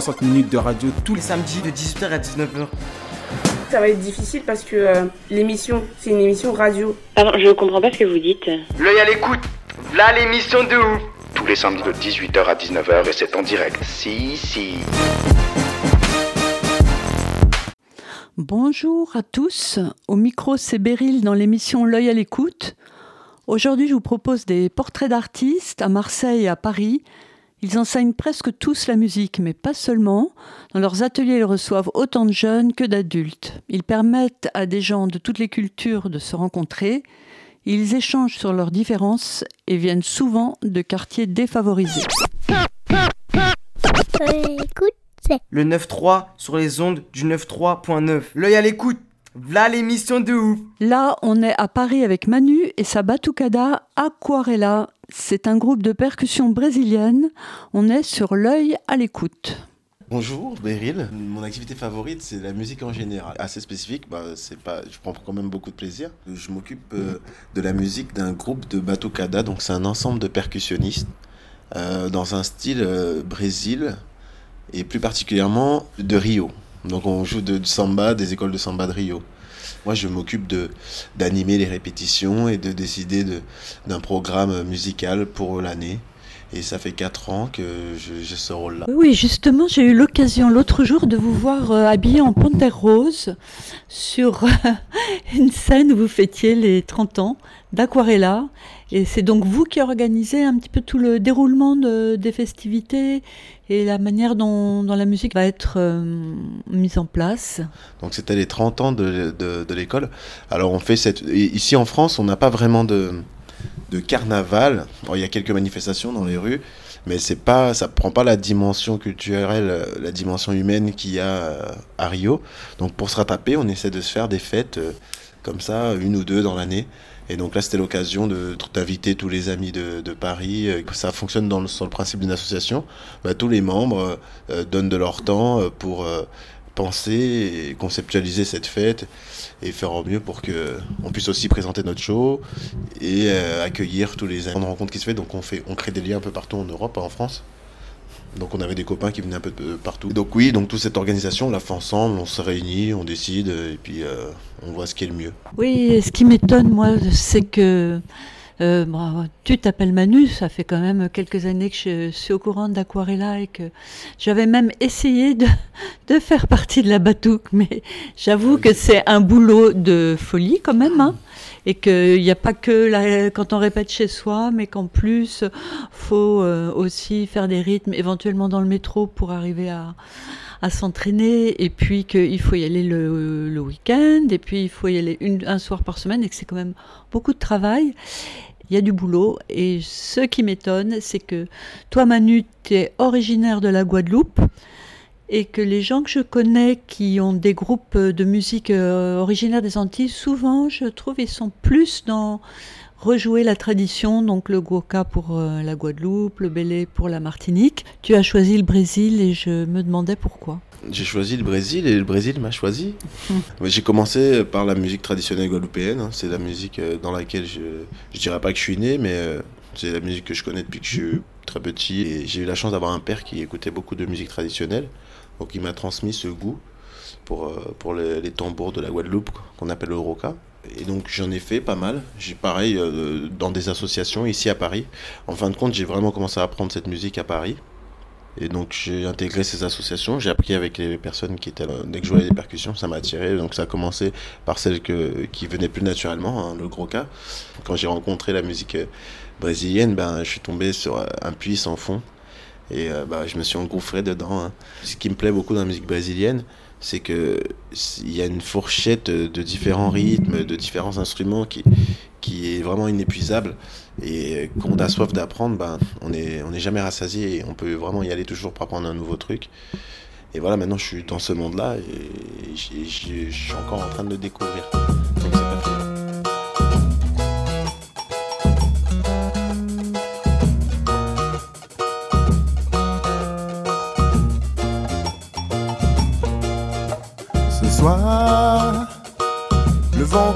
60 minutes de radio tous les samedi de 18h à 19h. Ça va être difficile parce que euh, l'émission, c'est une émission radio. Pardon, je comprends pas ce que vous dites. L'œil à l'écoute. Là l'émission de ouf. tous les samedis de 18h à 19h et c'est en direct. Si, si. Bonjour à tous, au micro c'est Beryl dans l'émission L'œil à l'écoute. Aujourd'hui je vous propose des portraits d'artistes à Marseille et à Paris. Ils enseignent presque tous la musique, mais pas seulement. Dans leurs ateliers, ils reçoivent autant de jeunes que d'adultes. Ils permettent à des gens de toutes les cultures de se rencontrer. Ils échangent sur leurs différences et viennent souvent de quartiers défavorisés. Le 9.3 sur les ondes du 93.9. L'œil à l'écoute. Là l'émission de ouf. Là, on est à Paris avec Manu et sa batucada Aquarela. C'est un groupe de percussion brésilienne. On est sur l'œil à l'écoute. Bonjour, Beryl. Mon activité favorite, c'est la musique en général. Assez spécifique, bah, c'est pas, je prends quand même beaucoup de plaisir. Je m'occupe euh, de la musique d'un groupe de batucada, donc c'est un ensemble de percussionnistes euh, dans un style euh, Brésil et plus particulièrement de Rio. Donc on joue de, de samba, des écoles de samba de Rio. Moi, je m'occupe de d'animer les répétitions et de décider de- d'un programme musical pour l'année. Et ça fait quatre ans que j'ai ce rôle-là. Oui, justement, j'ai eu l'occasion l'autre jour de vous voir euh, habillé en panthère rose sur une scène où vous fêtiez les 30 ans d'Aquarella. Et c'est donc vous qui organisez un petit peu tout le déroulement de- des festivités et la manière dont, la musique va être euh, mise en place? Donc c'était les 30 ans de, l'école. Alors on fait cette... et Ici en France, on n'a pas vraiment de, carnaval. Il y a quelques manifestations dans les rues, mais c'est pas, ça prend pas la dimension culturelle, la dimension humaine qu'il y a euh, à Rio. Donc pour se rattraper, on essaie de se faire des fêtes euh, comme ça, une ou deux dans l'année. Et donc là, c'était l'occasion de- d'inviter tous les amis de, Paris. euh, Ça fonctionne dans le, sur le principe d'une association. Bah, tous les membres euh, euh, donnent de leur temps pour penser et conceptualiser cette fête et faire au mieux pour que on puisse aussi présenter notre show et accueillir tous les de rencontres qui se fait. Donc on on crée des liens un peu partout en Europe, en France. Donc on avait des copains qui venaient un peu de partout. Donc oui, donc toute cette organisation, on la fait ensemble, on se réunit, on décide et puis euh, on voit ce qui est le mieux. Oui, et ce qui m'étonne, moi, c'est que euh, bon, tu t'appelles Manu, ça fait quand même quelques années que je suis au courant d'Aquarella et que j'avais même essayé de, de faire partie de la batouque, mais j'avoue que c'est un boulot de folie quand même, hein, et qu'il n'y a pas que la- quand on répète chez soi, mais qu'en plus, faut euh, aussi faire des rythmes, éventuellement dans le métro pour arriver à, s'entraîner. Et puis qu'il faut y aller le, le week-end. Et puis il faut y aller une, un soir par semaine. Et que c'est quand même beaucoup de travail. Il y a du boulot. Et ce qui m'étonne, c'est que toi Manu, tu es originaire de la Guadeloupe et que les gens que je connais qui ont des groupes de musique euh, originaires des Antilles, souvent je trouve ils sont plus dans rejouer la tradition, donc le Guoka pour euh, la Guadeloupe, le Bélé pour la Martinique. Tu as choisi le Brésil et je me demandais pourquoi. J'ai choisi le Brésil et le Brésil m'a choisi. J'ai commencé par la musique traditionnelle guadeloupéenne. hein. C'est la musique euh, dans laquelle je, je dirais pas que je suis né, mais euh, c'est la musique que je connais depuis que je suis très petit. Et j'ai eu la chance d'avoir un père qui écoutait beaucoup de musique traditionnelle. Donc il m'a transmis ce goût pour, euh, pour les, tambours de la Guadeloupe qu'on appelle le roca. Et donc j'en ai fait pas mal. J'ai pareil euh, dans des associations ici à Paris. En fin de compte, j'ai vraiment commencé à apprendre cette musique à Paris. Et donc j'ai intégré ces associations, j'ai appris avec les personnes qui étaient là. Dès que je jouais les percussions, ça m'a attiré. Donc ça a commencé par celles que, qui venaient plus naturellement, hein, le gros. Quand j'ai rencontré la musique euh, brésilienne, ben, je suis tombé sur un puits sans fond. Et euh, bah, je me suis engouffré dedans. hein. Ce qui me plaît beaucoup dans la musique brésilienne, c'est que il y a une fourchette de différents rythmes, de différents instruments qui, qui est vraiment inépuisable. Et quand on a soif d'apprendre, ben, on n'est on est jamais rassasié et on peut vraiment y aller toujours pour apprendre un nouveau truc. Et voilà, maintenant je suis dans ce monde-là et je suis encore en train de le découvrir.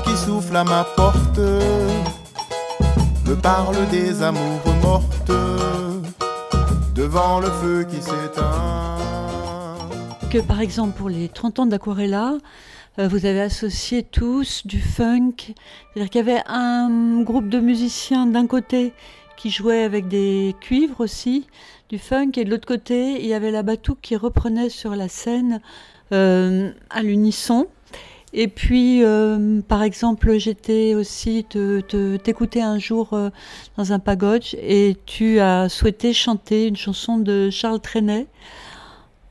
Qui souffle à ma porte me parle des amours mortes devant le feu qui s'éteint. Que par exemple pour les 30 ans d'Aquarella, euh, vous avez associé tous du funk. C'est-à-dire qu'il y avait un groupe de musiciens d'un côté qui jouait avec des cuivres aussi, du funk, et de l'autre côté, il y avait la batouk qui reprenait sur la scène euh, à l'unisson. Et puis, euh, par exemple, j'étais aussi te, te- t'écouter un jour euh, dans un pagoge et tu as souhaité chanter une chanson de Charles Trenet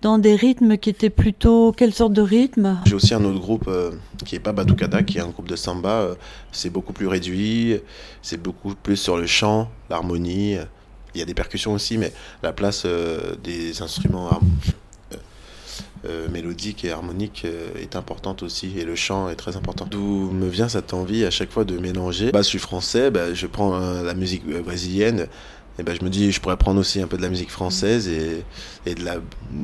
dans des rythmes qui étaient plutôt quelle sorte de rythme? J'ai aussi un autre groupe euh, qui est pas Batucada, qui est un groupe de samba. c'est beaucoup plus réduit, c'est beaucoup plus sur le chant, l'harmonie. Il y a des percussions aussi, mais la place des instruments har- euh, mélodiques et harmoniques euh, est importante aussi, et le chant est très important. D'où me vient cette envie à chaque fois de mélanger bah, Je suis français, bah, je prends euh, la musique brésilienne. Et ben, je me dis, je pourrais prendre aussi un peu de la musique française et, et de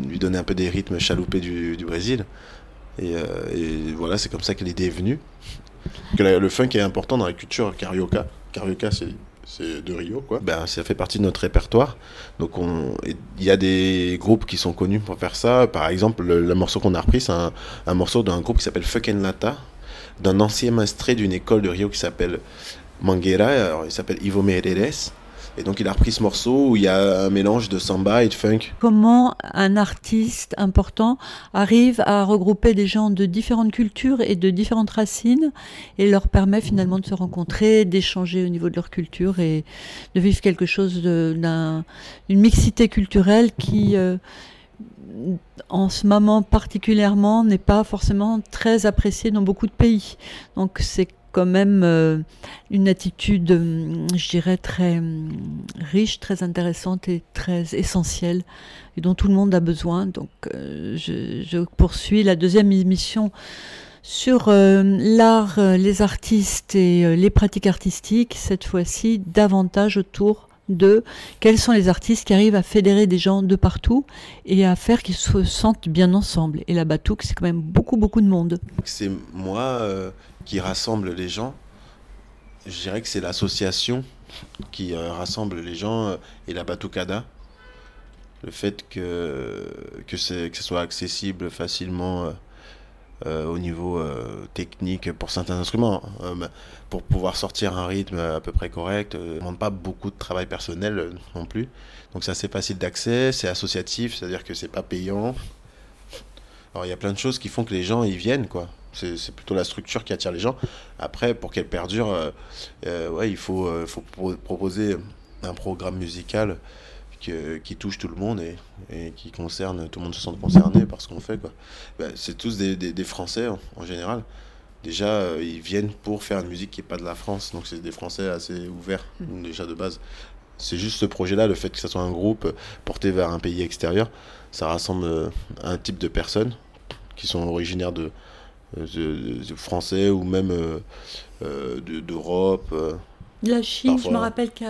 lui donner un peu des rythmes chaloupés du, du Brésil. Et, et voilà, c'est comme ça que l'idée est venue. Que la- le funk est important dans la culture carioca. Carioca, c'est c'est de Rio, quoi. Ben, ça fait partie de notre répertoire. Donc, on- il y a des groupes qui sont connus pour faire ça. Par exemple, le, morceau qu'on a repris, c'est un, morceau d'un groupe qui s'appelle Fucking Lata, d'un ancien maestré d'une école de Rio qui s'appelle Mangueira. Alors, il s'appelle Ivo Meirelles. Et donc, il a repris ce morceau où il y a un mélange de samba et de funk. Comment un artiste important arrive à regrouper des gens de différentes cultures et de différentes racines et leur permet finalement de se rencontrer, d'échanger au niveau de leur culture et de vivre quelque chose d'une mixité culturelle qui, euh, en ce moment particulièrement, n'est pas forcément très appréciée dans beaucoup de pays. Donc c'est quand même euh, une attitude, hum, je dirais, très hum, riche, très intéressante et très essentielle et dont tout le monde a besoin. Donc euh, je, poursuis la deuxième émission sur euh, l'art, euh, les artistes et euh, les pratiques artistiques, cette fois-ci davantage autour de quels sont les artistes qui arrivent à fédérer des gens de partout et à faire qu'ils se sentent bien ensemble. Et la Batouk, c'est quand même beaucoup, beaucoup de monde. C'est moi euh, qui rassemble les gens. Je dirais que c'est l'association qui euh, rassemble les gens euh, et la Batucada. Le fait que, que, ce soit accessible facilement euh, au niveau technique pour certains instruments. Bah, pour pouvoir sortir un rythme à peu près correct, ça demande pas beaucoup de travail personnel non plus. Donc c'est assez facile d'accès, c'est associatif, c'est-à-dire que c'est pas payant. Alors il y a plein de choses qui font que les gens y viennent quoi. C'est plutôt la structure qui attire les gens. Après, pour qu'elle perdure, euh, euh, ouais, il faut, euh, faut pro- proposer un programme musical que- qui touche tout le monde et, et qui concerne, tout le monde se sent concerné par ce qu'on fait. Ben, c'est tous des, des- des Français en, en général. Déjà, euh, ils viennent pour faire une musique qui n'est pas de la France. Donc c'est des Français assez ouverts, déjà de base. C'est juste ce projet-là, le fait que ce soit un groupe porté vers un pays extérieur, ça rassemble un type de personnes qui sont originaires de français ou même euh, euh, de- d'Europe. euh. La Chine, je me rappelle qu'il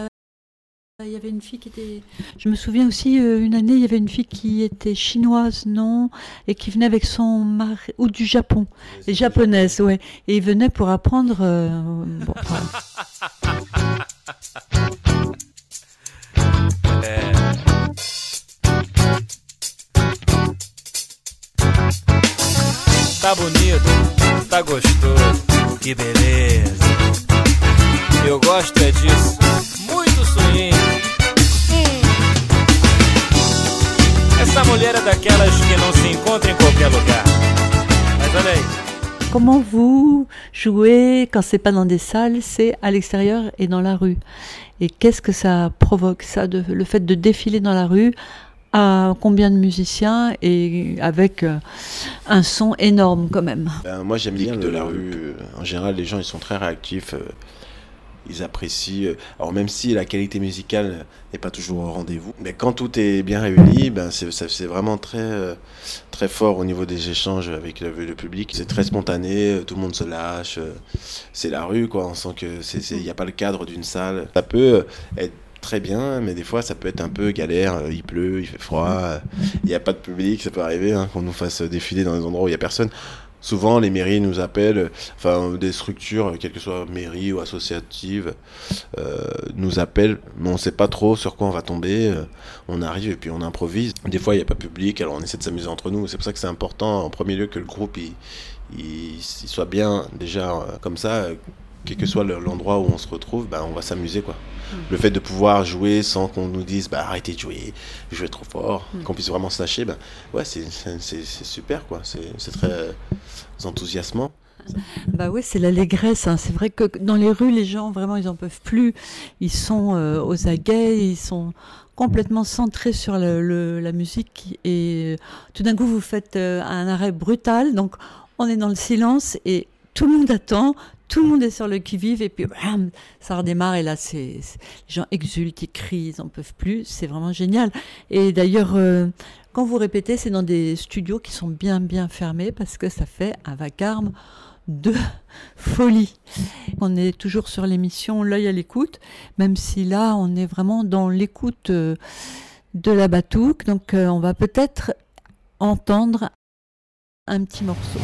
y avait une fille qui était. Je me souviens aussi, euh, une année, il y avait une fille qui était chinoise, non Et qui venait avec son mari. Ou du Japon. Les japonaises, ouais. Et ils venaient pour apprendre. euh, bon, voilà. Tá bonito, tá gostoso, que beleza. Eu gosto é disso, muito swing. Hum. Essa mulher é daquelas que não se encontra em qualquer lugar. Mas olha aí. Comment vous jouez quand c'est pas dans des salles, c'est à l'extérieur et dans la rue Et qu'est-ce que ça provoque, ça, de, le fait de défiler dans la rue à combien de musiciens et avec euh, un son énorme quand même Ben, moi j'aime bien de la rue. euh, En général, les gens ils sont très réactifs. euh, ils apprécient. Alors même si la qualité musicale n'est pas toujours au rendez-vous, mais quand tout est bien réuni, ben c'est vraiment très très fort au niveau des échanges avec le, le public. C'est très spontané, tout le monde se lâche. C'est la rue quoi. On sent que il n'y a pas le cadre d'une salle. Ça peut être très bien, mais des fois ça peut être un peu galère. euh, Il pleut, il fait froid, euh, il n'y a pas de public, ça peut arriver hein, qu'on nous fasse défiler dans des endroits où il n'y a personne. Souvent, les mairies nous appellent, enfin des structures, quelles que soient mairies ou associatives, euh, nous appellent, mais on ne sait pas trop sur quoi on va tomber. on arrive et puis on improvise. Des fois, il n'y a pas public, alors on essaie de s'amuser entre nous. C'est pour ça que c'est important, en premier lieu, que le groupe soit bien déjà comme ça. Quel que soit le- l'endroit où on se retrouve, bah, on va s'amuser quoi. Le fait de pouvoir jouer sans qu'on nous dise bah arrêtez de jouer, jouez trop fort, Mm. qu'on puisse vraiment se lâcher, bah, ouais c'est super quoi, c'est c'est très euh, enthousiasmant. Bah oui, c'est l'allégresse. hein. C'est vrai que dans les rues, les gens, vraiment, ils en peuvent plus. Ils sont euh, aux aguets, ils sont complètement centrés sur le- le- la musique. Et euh, tout d'un coup, vous faites euh, un arrêt brutal. Donc, on est dans le silence et tout le monde attend. Tout le monde est sur le qui-vive et puis bam, ça redémarre et là c'est les gens exultent, ils crient, ils en peuvent plus, c'est vraiment génial. Et d'ailleurs euh, quand vous répétez, c'est dans des studios qui sont bien bien fermés parce que ça fait un vacarme de folie. On est toujours sur l'émission L'œil à l'écoute, même si là on est vraiment dans l'écoute euh, de la batouque. Donc euh, on va peut-être entendre un petit morceau.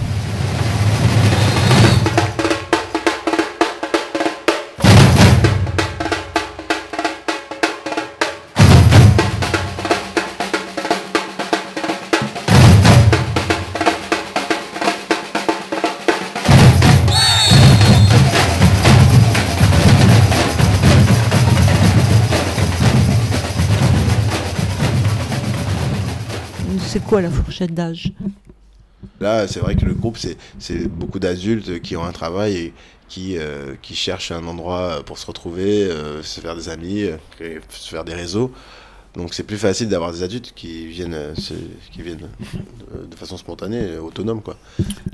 Quoi la fourchette d'âge? Là, c'est vrai que le groupe, c'est- c'est beaucoup d'adultes qui ont un travail et qui, euh, qui cherchent un endroit pour se retrouver, euh, se faire des amis, euh, et se faire des réseaux. Donc c'est plus facile d'avoir des adultes qui viennent, qui viennent de façon spontanée, autonome. Quoi.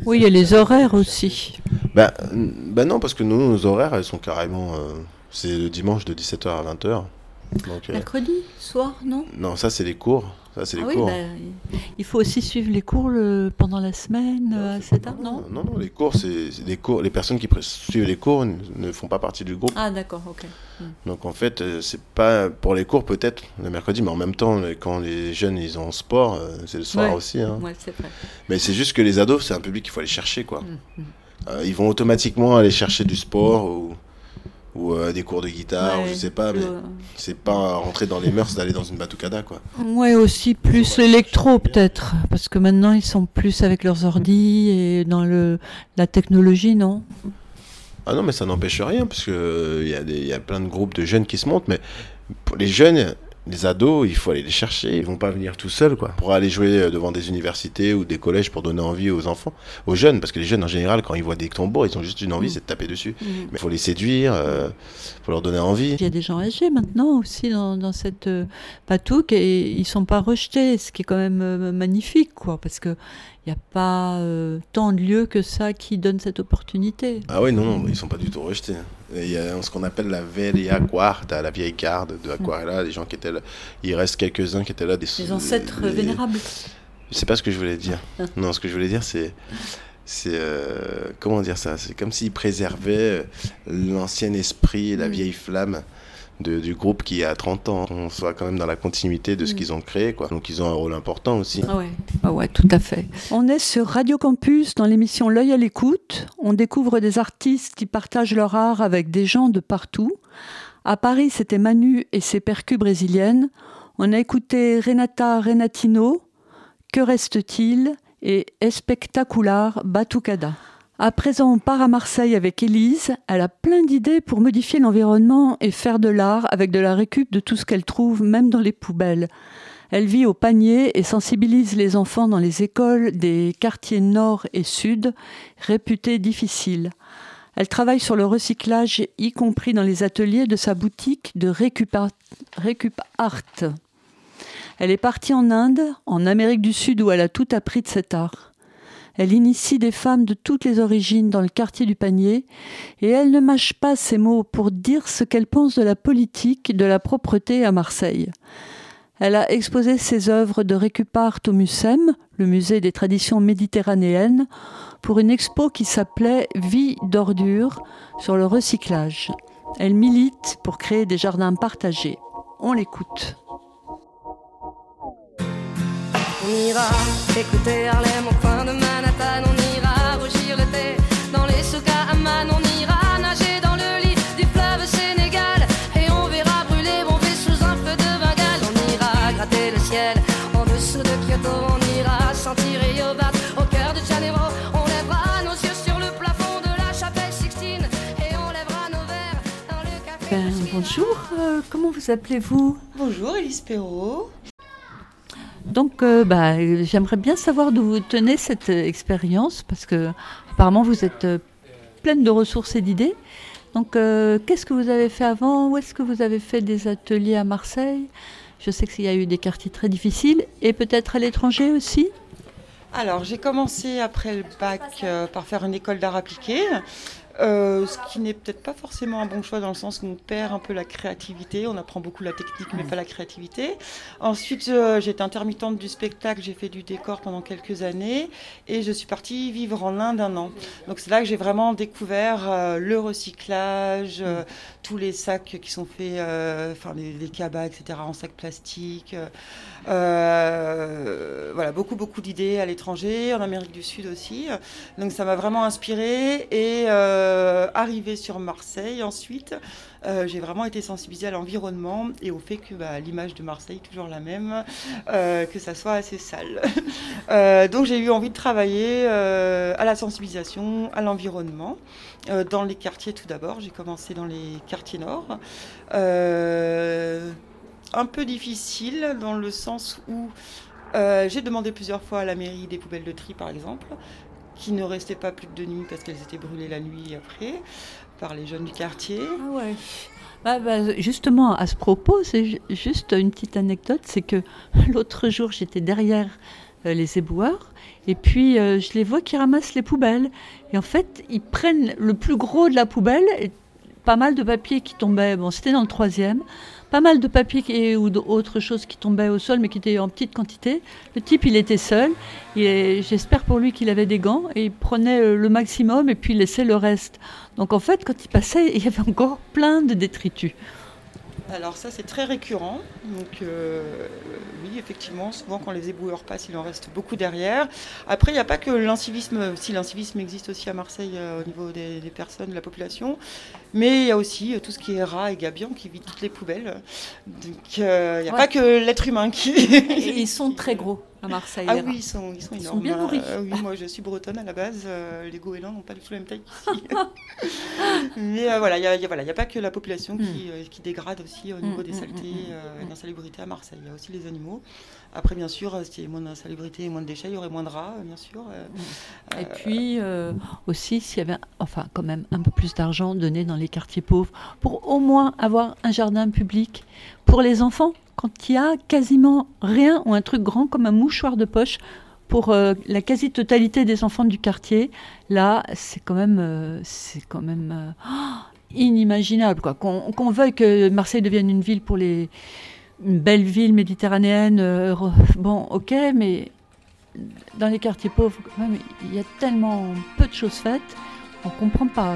Oui, il y a les horaires aussi. Bah, n- bah non, parce que nous, nos horaires, elles sont carrément... euh, c'est le dimanche de 17h à 20h. Donc, euh, Mercredi soir, non? Non, ça c'est les cours. Ça c'est les Ah oui, cours. bah, il faut aussi suivre les cours le- pendant la semaine euh, à heure, non Non, non, les cours, c'est des cours. Les personnes qui suivent les cours ne, font pas partie du groupe. Ah d'accord, ok. Hmm. Donc en fait, euh, c'est pas pour les cours peut-être le mercredi, mais en même temps, les- quand les jeunes ils ont sport, euh, c'est le soir Ouais. aussi. hein. Ouais, c'est vrai. Mais c'est juste que les ados, c'est un public qu'il faut aller chercher, quoi. Mm, mm. Euh, ils vont automatiquement aller chercher du sport ou, ou euh, des cours de guitare, ou Ouais, je sais pas, plus, mais euh, c'est pas rentrer dans les mœurs d'aller dans une batucada, quoi. Ouais, aussi plus l'électro peut-être, parce que maintenant ils sont plus avec leurs ordis et dans le la technologie, non? Ah non, mais ça n'empêche rien, parce que euh, il y, a des- il y a plein de groupes de jeunes qui se montent, mais pour les jeunes, les ados, il faut aller les chercher, ils vont pas venir tout seuls, quoi. Pour aller jouer euh, devant des universités ou des collèges pour donner envie aux enfants, aux jeunes, parce que les jeunes, en général, quand ils voient des tambours, ils ont juste une envie, Mm. c'est de taper dessus. Mm. Mais il faut les séduire, euh, faut leur donner envie. Il y a des gens âgés maintenant aussi dans, dans cette euh, patouque et ils sont pas rejetés, ce qui est quand même euh, magnifique, quoi, parce que il n'y a pas euh, tant de lieux que ça qui donnent cette opportunité. Ah oui, non, ils sont pas du tout rejetés. Et Il y a ce qu'on appelle la quarta, la vieille garde de Aquarella, les gens qui étaient là. Il reste quelques-uns qui étaient là. Des, Les ancêtres des- vénérables. C'est pas ce que je voulais dire. Non, ce que je voulais dire, c'est. C'est. euh, comment dire ça? C'est comme s'ils préservaient euh, l'ancien esprit, la vieille flamme de- du groupe qui a 30 ans. On soit quand même dans la continuité de ce Mm. qu'ils ont créé, quoi. Donc ils ont un rôle important aussi. Ah ouais. Ah ouais, tout à fait. On est sur Radio Campus dans l'émission L'œil à l'écoute. On découvre des artistes qui partagent leur art avec des gens de partout. À Paris, c'était Manu et ses percus brésiliennes. On a écouté Renata Renatino, Que reste-t-il? et Espectacular Batucada. À présent, on part à Marseille avec Élise. Elle a plein d'idées pour modifier l'environnement et faire de l'art avec de la récup de tout ce qu'elle trouve, même dans les poubelles. Elle vit au panier et sensibilise les enfants dans les écoles des quartiers nord et sud, réputés difficiles. Elle travaille sur le recyclage, y compris dans les ateliers de sa boutique de Récup Art. Elle est partie en Inde, en Amérique du Sud, où elle a tout appris de cet art. Elle initie des femmes de toutes les origines dans le quartier du panier et elle ne mâche pas ses mots pour dire ce qu'elle pense de la politique, de la propreté à Marseille. Elle a exposé ses œuvres de récupart au MUSEM, le musée des traditions méditerranéennes, pour une expo qui s'appelait Vie d'ordures sur le recyclage. Elle milite pour créer des jardins partagés. On l'écoute. On ira écouter Harlem au coin de Manhattan, on ira rougir le thé dans les souks à Amman, on ira nager dans le lit du fleuve Sénégal et on verra brûler bomber sous un feu de Bengale. On ira gratter le ciel en dessous de Kyoto, on ira sentir Yobat au cœur de Janeiro. On lèvera nos yeux sur le plafond de la chapelle Sixtine et on lèvera nos verres dans le café. Ben, bonjour, euh, comment vous appelez-vous? Bonjour, Elise Perrault. Donc, euh, bah, j'aimerais bien savoir d'où vous tenez cette euh, expérience, parce que apparemment vous êtes euh, pleine de ressources et d'idées. Donc, qu'est-ce que vous avez fait avant? Où est-ce que vous avez fait des ateliers à Marseille? Je sais qu'il y a eu des quartiers très difficiles, et peut-être à l'étranger aussi? Alors, j'ai commencé après le bac par faire une école d'art appliqué. Euh, ce qui n'est peut-être pas forcément un bon choix dans le sens où on perd un peu la créativité, on apprend beaucoup la technique mais pas la créativité. Ensuite, euh, j'étais intermittente du spectacle, j'ai fait du décor pendant quelques années et je suis partie vivre en Inde un an. Donc c'est là que j'ai vraiment découvert euh, le recyclage, tous les sacs qui sont faits, euh, enfin les, cabas, etc., en sac plastique. euh, euh, voilà, beaucoup, beaucoup d'idées à l'étranger, en Amérique du Sud aussi. Donc ça m'a vraiment inspirée et euh, arrivé sur Marseille ensuite, euh, j'ai vraiment été sensibilisée à l'environnement et au fait que bah, l'image de Marseille est toujours la même, euh, que ça soit assez sale. Euh, donc j'ai eu envie de travailler à la sensibilisation, à l'environnement, dans les quartiers tout d'abord. J'ai commencé dans les quartiers nord. Un peu difficile dans le sens où j'ai demandé plusieurs fois à la mairie des poubelles de tri par exemple, qui ne restaient pas plus de deux nuits parce qu'elles étaient brûlées la nuit après par les jeunes du quartier. Ah ouais. Bah, bah, justement, à ce propos, c'est ju- juste une petite anecdote, c'est que l'autre jour, j'étais derrière euh, les éboueurs, et puis euh, je les vois qui ramassent les poubelles. Et en fait, ils prennent le plus gros de la poubelle, et pas mal de papier qui tombait, bon, c'était dans le troisième, pas mal de papier qui- ou d'autres choses qui tombaient au sol, mais qui étaient en petite quantité. Le type, il était seul, j'espère pour lui qu'il avait des gants, et il prenait euh, le maximum, et puis il laissait le reste. Donc en fait, quand il passait, il y avait encore plein de détritus. Alors ça c'est très récurrent. Donc euh, oui effectivement souvent quand les éboueurs passent il en reste beaucoup derrière. Après il n'y a pas que l'incivisme, si l'incivisme existe aussi à Marseille euh, au niveau des, des personnes, de la population, mais il y a aussi euh, tout ce qui est rats et gabions qui vident toutes les poubelles. Donc il n'y a Ouais. pas que l'être humain qui... Ils sont très gros à Marseille. Ah oui, ils sont, ils sont Ils énormes. sont bien nourris. Euh, oui, moi je suis bretonne à la base. euh, les goélands n'ont pas du tout la même taille qu'ici. Mais euh, voilà, il n'y a, y a- voilà, il y a pas que la population qui, euh, qui dégrade aussi au niveau Mm, des mm, saletés euh, et de l'insalubrité à Marseille. Il y a aussi les animaux. Après, bien sûr, euh, s'il y a moins d'insalubrité et moins de déchets, il y aurait moins de rats, euh, bien sûr. euh, Et euh, puis euh, aussi, s'il y avait, enfin quand même un peu plus d'argent donné dans les quartiers pauvres, pour au moins avoir un jardin public pour les enfants, quand il y a quasiment rien ou un truc grand comme un mouchoir de poche pour euh, la quasi-totalité des enfants du quartier, là, c'est quand même, euh, c'est quand même euh, oh, inimaginable. quoi. Qu'on veuille que Marseille devienne une ville pour les une belle ville méditerranéenne, bon, ok, mais dans les quartiers pauvres, quand même, il y a tellement peu de choses faites, on comprend pas.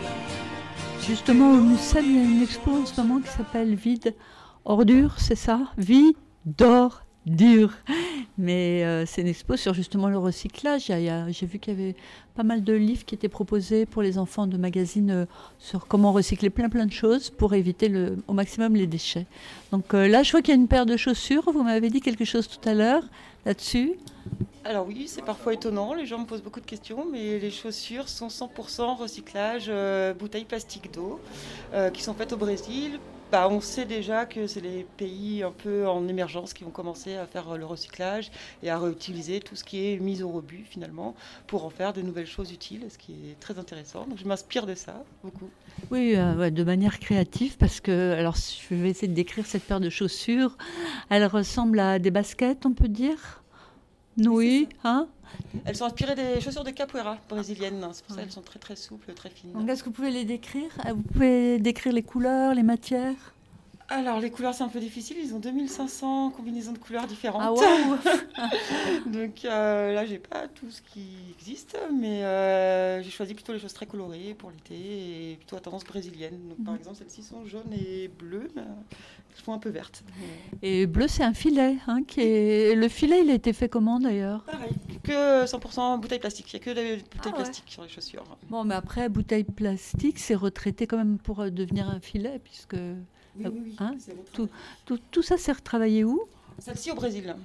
Justement, au Mucem, il y a une expo en ce moment qui s'appelle Vide Ordure, c'est ça? Vie d'or dur. Mais euh, c'est une expo sur justement le recyclage. J'ai vu qu'il y avait pas mal de livres qui étaient proposés pour les enfants de magazines euh, sur comment recycler plein plein de choses pour éviter au maximum les déchets. Donc euh, là, je vois qu'il y a une paire de chaussures. Vous m'avez dit quelque chose tout à l'heure là-dessus. Alors oui, c'est parfois étonnant, les gens me posent beaucoup de questions, mais les chaussures sont 100% recyclage, euh, bouteilles plastique d'eau, euh, qui sont faites au Brésil. Bah, on sait déjà que c'est les pays un peu en émergence qui vont commencer à faire euh, le recyclage et à réutiliser tout ce qui est mis au rebut finalement pour en faire de nouvelles choses utiles, ce qui est très intéressant. Donc je m'inspire de ça beaucoup. Oui, euh, de manière créative, parce que, alors je vais essayer de décrire cette paire de chaussures. Elle ressemble à des baskets, on peut dire? Oui, hein. Elles sont inspirées des chaussures de capoeira brésiliennes, c'est pour ça qu'elles sont très très souples, très fines. Donc est-ce que vous pouvez les décrire? Vous pouvez décrire les couleurs, les matières? Alors les couleurs c'est un peu difficile, ils ont 2500 combinaisons de couleurs différentes. Ah waouh Donc euh, là j'ai pas tout ce qui existe, mais euh, j'ai choisi plutôt les choses très colorées pour l'été et plutôt à tendance brésilienne. Donc par Mhm. exemple celles-ci sont jaunes et bleues, mais elles font un peu vertes. Et bleu, c'est un filet. Hein, qui est... Le filet, il a été fait comment d'ailleurs? Pareil, que 100% bouteilles plastiques, il n'y a que des bouteilles Ah ouais. plastiques sur les chaussures. Bon, mais après, bouteille plastique, c'est retraité quand même pour euh, devenir un filet, puisque. Oui, oui, oui, hein, tout, tout, tout ça, c'est retravaillé où? Celle-ci au Brésil.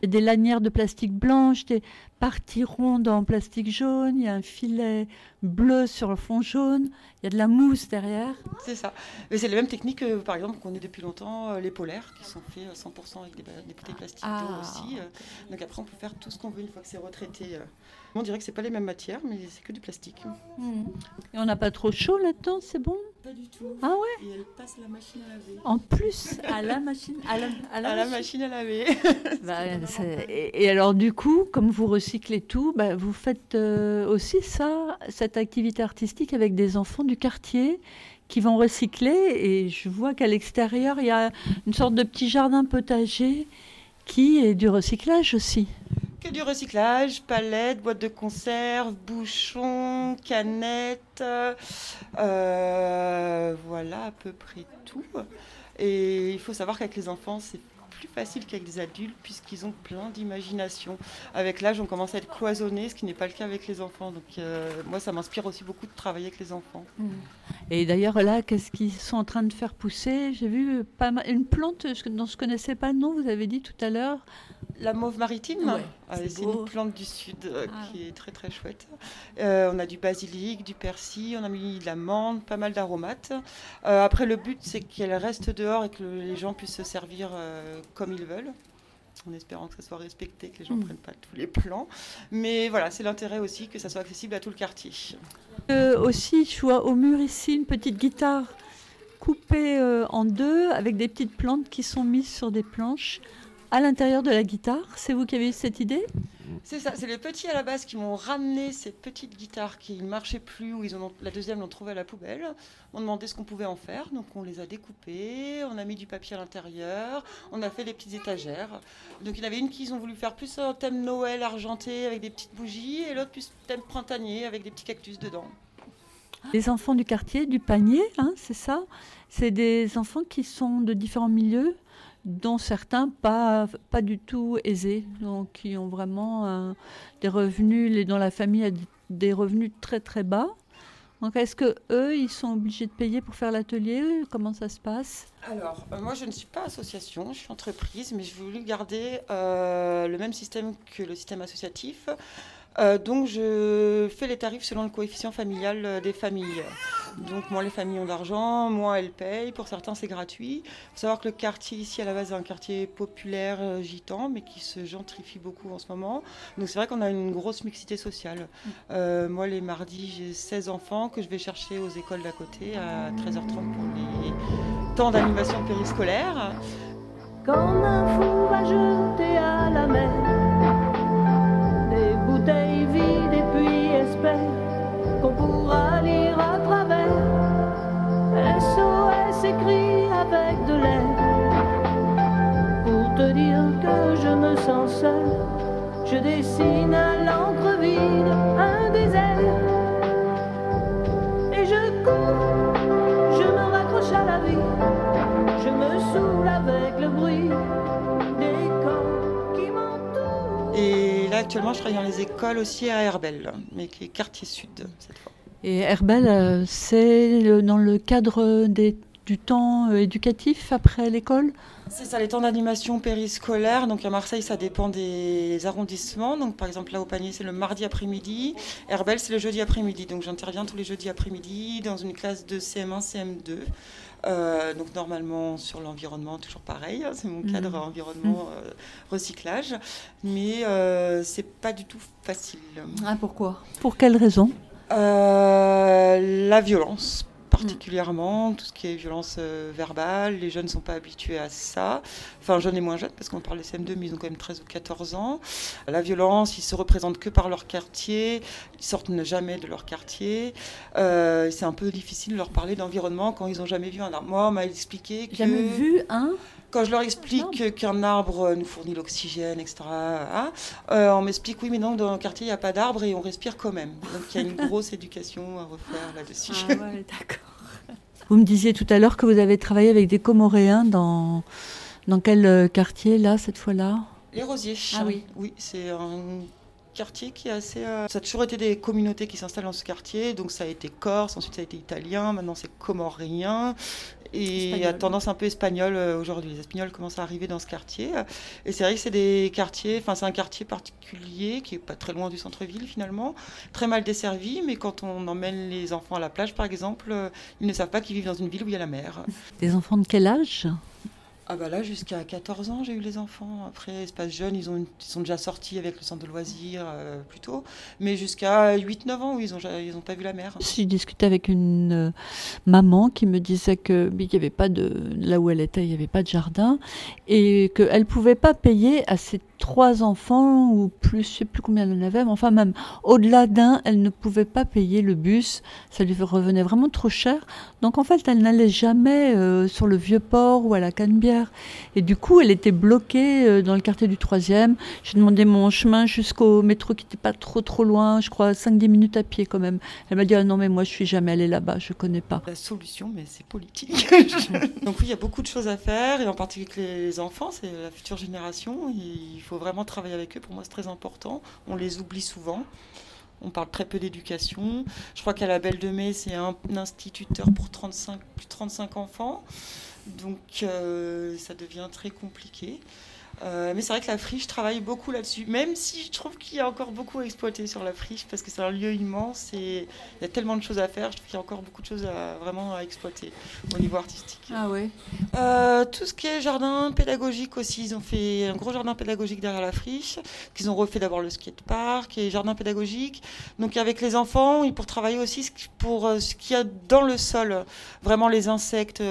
Il y a des lanières de plastique blanche, des parties rondes en plastique jaune, il y a un filet bleu sur le fond jaune, il y a de la mousse derrière. C'est ça. Mais c'est la même technique, que, par exemple, qu'on ait depuis longtemps, euh, les polaires, qui sont faits euh, 100% avec des, des bouteilles plastiques Ah. aussi. euh. donc après, on peut faire tout ce qu'on veut une fois que c'est retraité. On dirait que c'est pas les mêmes matières, mais c'est que du plastique. Et on n'a pas trop chaud là-dedans, c'est bon? Pas du tout. Ah ouais? Et elle passe la machine à laver. En plus, à la machine. À la, à la À la machine. à laver. Bah, et alors du coup, comme vous recyclez tout, bah, vous faites euh, aussi ça, cette activité artistique avec des enfants du quartier qui vont recycler. Et je vois qu'à l'extérieur, il y a une sorte de petit jardin potager qui est du recyclage aussi. Que du recyclage, palettes, boîtes de conserve, bouchons, canettes, euh, voilà à peu près tout. Et il faut savoir qu'avec les enfants, c'est plus facile qu'avec des adultes puisqu'ils ont plein d'imagination. Avec l'âge, on commence à être cloisonné, ce qui n'est pas le cas avec les enfants. Donc euh, moi, ça m'inspire aussi beaucoup de travailler avec les enfants. Et d'ailleurs là, qu'est-ce qu'ils sont en train de faire pousser? J'ai vu pas mal, une plante dont je connaissais pas le nom. Vous avez dit tout à l'heure. La mauve maritime, Ouais, c'est c'est une plante du sud euh, Ah. qui est très très chouette. Euh, on a du basilic, du persil, on a mis de la menthe, pas mal d'aromates. Euh, après, le but c'est qu'elle reste dehors et que les gens puissent se servir comme ils veulent. En espérant que ça soit respecté, que les gens ne Mm. prennent pas tous les plans. Mais voilà, c'est l'intérêt aussi que ça soit accessible à tout le quartier. Aussi, je vois au mur ici une petite guitare coupée en deux avec des petites plantes qui sont mises sur des planches à l'intérieur de la guitare. C'est vous qui avez eu cette idée? C'est ça, c'est les petits à la base qui m'ont ramené ces petites guitares qui ne marchaient plus, ou ils ont, la deuxième l'ont trouvée à la poubelle. On demandait ce qu'on pouvait en faire, donc on les a découpées, on a mis du papier à l'intérieur, on a fait des petites étagères. Donc il y en avait une qu'ils ont voulu faire plus en thème Noël argenté avec des petites bougies, et l'autre plus thème printanier avec des petits cactus dedans. Les enfants du quartier, du panier, hein, c'est ça? C'est des enfants qui sont de différents milieux, dont certains pas, pas du tout aisés, donc qui ont vraiment euh, des revenus, les, dont la famille a des revenus très très bas. Donc est-ce que eux, ils sont obligés de payer pour faire l'atelier? Comment ça se passe? Alors, euh, moi je ne suis pas association, je suis entreprise, mais je voulais garder euh, le même système que le système associatif. Euh, donc je fais les tarifs selon le coefficient familial euh, des familles. Donc moins les familles ont d'argent, moins elles payent. Pour certains c'est gratuit. Il faut savoir que le quartier ici à la base est un quartier populaire euh, gitan, mais qui se gentrifie beaucoup en ce moment. Donc c'est vrai qu'on a une grosse mixité sociale. Euh, moi les mardis j'ai 16 enfants que je vais chercher aux écoles d'à côté à 13h30 pour les temps d'animation périscolaire. Comme un fou va jeter à la mer des bouteilles vides et puis espère qu'on pourra lire à travers. SOS écrit avec de l'air pour te dire que je me sens seul. Je dessine à l'encre vide un désert actuellement, je travaille dans les écoles aussi à Herbel, mais qui est quartier sud cette fois. Et Herbel, euh, c'est dans le cadre des, du temps euh, éducatif après l'école? C'est ça, les temps d'animation périscolaire. Donc à Marseille, ça dépend des arrondissements. Donc par exemple, là au panier, c'est le mardi après-midi. Herbel, c'est le jeudi après-midi. Donc j'interviens tous les jeudis après-midi dans une classe de CM1, CM2. Euh, donc normalement sur l'environnement, toujours pareil, hein, c'est mon cadre Mhm. environnement euh, recyclage, mais euh, c'est pas du tout facile. Ah, pourquoi? Pour quelle raison? Euh, La violence particulièrement, tout ce qui est violence euh, verbale, les jeunes ne sont pas habitués à ça. Enfin, jeunes et moins jeunes, parce qu'on parle des CM2, mais ils ont quand même 13 ou 14 ans. La violence, ils se représentent que par leur quartier, ils sortent jamais de leur quartier. Euh, c'est un peu difficile de leur parler d'environnement quand ils n'ont jamais vu un arbre. Moi, on m'a expliqué que... Jamais vu un Quand je leur explique qu'un arbre nous fournit l'oxygène, etc., hein, euh, on m'explique, oui, mais non, dans le quartier, il n'y a pas d'arbre et on respire quand même. Donc il y a une grosse éducation à refaire là-dessus. Ah ouais, d'accord. Vous me disiez tout à l'heure que vous avez travaillé avec des Comoréens dans, dans quel euh, quartier, là, cette fois-là? Les Rosiers. Ah oui. Oui, c'est un quartier qui est assez. euh, Ça a toujours été des communautés qui s'installent dans ce quartier. Donc ça a été corse, ensuite ça a été italien, maintenant c'est comorien. Et Espagnol. à tendance un peu espagnole euh, aujourd'hui. Les Espagnols commencent à arriver dans ce quartier. Et c'est vrai que c'est des quartiers, enfin c'est un quartier particulier qui est pas très loin du centre-ville finalement, très mal desservi. Mais quand on emmène les enfants à la plage par exemple, euh, ils ne savent pas qu'ils vivent dans une ville où il y a la mer. Des enfants de quel âge? Ah bah là, jusqu'à 14 ans, j'ai eu les enfants. Après, espace jeune, ils, ont ils sont déjà sortis avec le centre de loisirs euh, plus tôt. Mais jusqu'à 8-9 ans, où ils n'ont ils ont pas vu la mer. J'ai discuté avec une euh, maman qui me disait que il y avait pas de là où elle était, il n'y avait pas de jardin et qu'elle ne pouvait pas payer à ses trois enfants ou plus, je sais plus combien elle en avait, mais enfin même au-delà d'un, elle ne pouvait pas payer le bus, ça lui revenait vraiment trop cher. Donc en fait, elle n'allait jamais euh, sur le vieux port ou à la Canebière. Et du coup, elle était bloquée euh, dans le quartier du troisième. J'ai demandé mon chemin jusqu'au métro qui n'était pas trop trop loin, je crois 5-10 minutes à pied quand même. Elle m'a dit ah non mais moi je suis jamais allée là-bas, je connais pas. La solution, mais c'est politique. Donc oui, il y a beaucoup de choses à faire, et en particulier les enfants, c'est la future génération. Il faut vraiment travailler avec eux. Pour moi, c'est très important. On les oublie souvent. On parle très peu d'éducation. Je crois qu'à la Belle de Mai, c'est un instituteur pour 35, plus de 35 enfants. Donc euh, ça devient très compliqué. Euh, mais c'est vrai que la friche travaille beaucoup là-dessus, même si je trouve qu'il y a encore beaucoup à exploiter sur la friche, parce que c'est un lieu immense et il y a tellement de choses à faire, je trouve qu'il y a encore beaucoup de choses à, vraiment à exploiter au niveau artistique. Ah ouais. Euh, tout ce qui est jardin pédagogique aussi, ils ont fait un gros jardin pédagogique derrière la friche, qu'ils ont refait d'abord le skatepark et jardin pédagogique. Donc avec les enfants, et pour travailler aussi pour euh, ce qu'il y a dans le sol, vraiment les insectes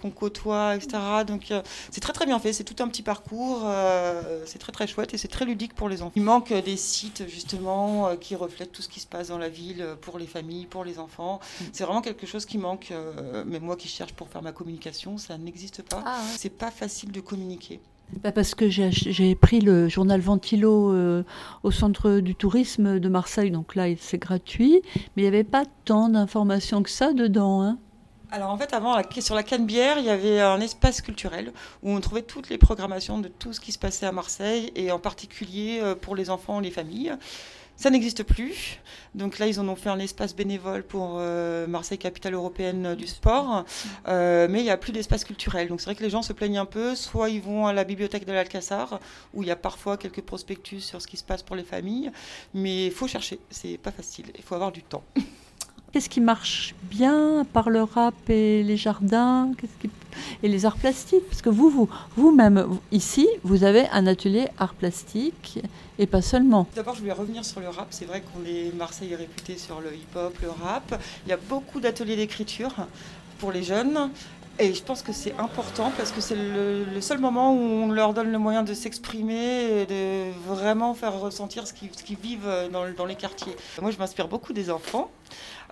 qu'on côtoie, etc. Donc c'est très très bien fait, c'est tout un petit parcours, euh, c'est très très chouette et c'est très ludique pour les enfants. Il manque des sites justement euh, qui reflètent tout ce qui se passe dans la ville euh, pour les familles, pour les enfants. C'est vraiment quelque chose qui manque, euh, mais moi qui cherche pour faire ma communication, ça n'existe pas. Ah ouais. C'est pas facile de communiquer. Bah, parce que j'ai pris le journal Ventilo euh, au centre du tourisme de Marseille, donc là c'est gratuit, mais il n'y avait pas tant d'informations que ça dedans. Hein. Alors en fait, avant, sur la Canebière, il y avait un espace culturel où on trouvait toutes les programmations de tout ce qui se passait à Marseille, et en particulier euh, pour les enfants, les familles. Ça n'existe plus. Donc là, ils en ont fait un espace bénévole pour euh, Marseille, capitale européenne euh, du sport. Euh, mais il n'y a plus d'espace culturel. Donc c'est vrai que les gens se plaignent un peu. Soit ils vont à la bibliothèque de l'Alcazar, où il y a parfois quelques prospectus sur ce qui se passe pour les familles. Mais il faut chercher. C'est pas facile. Il faut avoir du temps. Qu'est-ce qui marche bien à part le rap et les jardins et les arts plastiques? Parce que vous, vous, vous-même, vous- ici, vous avez un atelier art plastique et pas seulement. D'abord, je voulais revenir sur le rap. C'est vrai qu'on est Marseille est réputé sur le hip-hop, le rap. Il y a beaucoup d'ateliers d'écriture pour les jeunes. Et je pense que c'est important parce que c'est le, seul moment où on leur donne le moyen de s'exprimer et de vraiment faire ressentir ce qu'ils vivent dans les quartiers. Moi, je m'inspire beaucoup des enfants.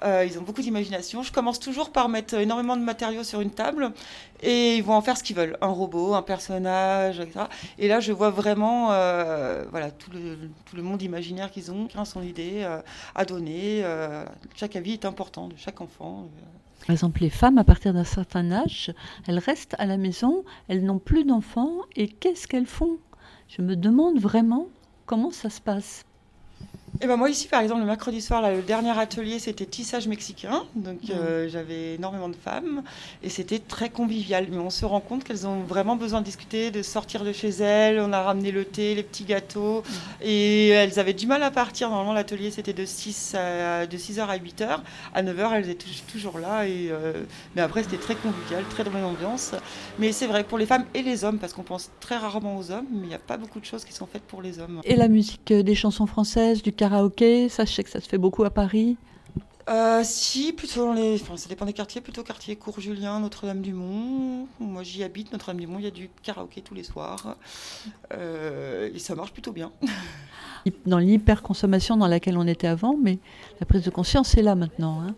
Euh, ils ont beaucoup d'imagination. Je commence toujours par mettre énormément de matériaux sur une table et ils vont en faire ce qu'ils veulent. Un robot, un personnage, etc. Et là, je vois vraiment euh, voilà, tout, le, tout le monde imaginaire qu'ils ont, chacun son idée euh, à donner. chaque avis est important de chaque enfant. Par exemple, les femmes, à partir d'un certain âge, elles restent à la maison, elles n'ont plus d'enfants, et qu'est-ce qu'elles font? Je me demande vraiment comment ça se passe. Et ben moi ici par exemple le mercredi soir là, le dernier atelier c'était tissage mexicain. Donc Mmh. euh, j'avais énormément de femmes. Et c'était très convivial. Mais on se rend compte qu'elles ont vraiment besoin de discuter de sortir de chez elles. On a ramené le thé les petits gâteaux. Mmh. et elles avaient du mal à partir. Normalement l'atelier c'était de 6 à, de 6h à 8h à 9h elles étaient tou- toujours là. Et euh, mais après c'était très convivial très bonne ambiance. Mais c'est vrai pour les femmes et les hommes parce qu'on pense très rarement aux hommes mais il n'y a pas beaucoup de choses qui sont faites pour les hommes. Et la musique euh, des chansons françaises, du karaoké, ça je sais que ça se fait beaucoup à Paris. Euh, si, plutôt dans les. Enfin, ça dépend des quartiers, plutôt quartier Cours-Julien, Notre-Dame-du-Mont. Moi, j'y habite, Notre-Dame-du-Mont, il y a du karaoké tous les soirs. Euh, et ça marche plutôt bien. Dans l'hyperconsommation dans laquelle on était avant, mais la prise de conscience est là maintenant. hein.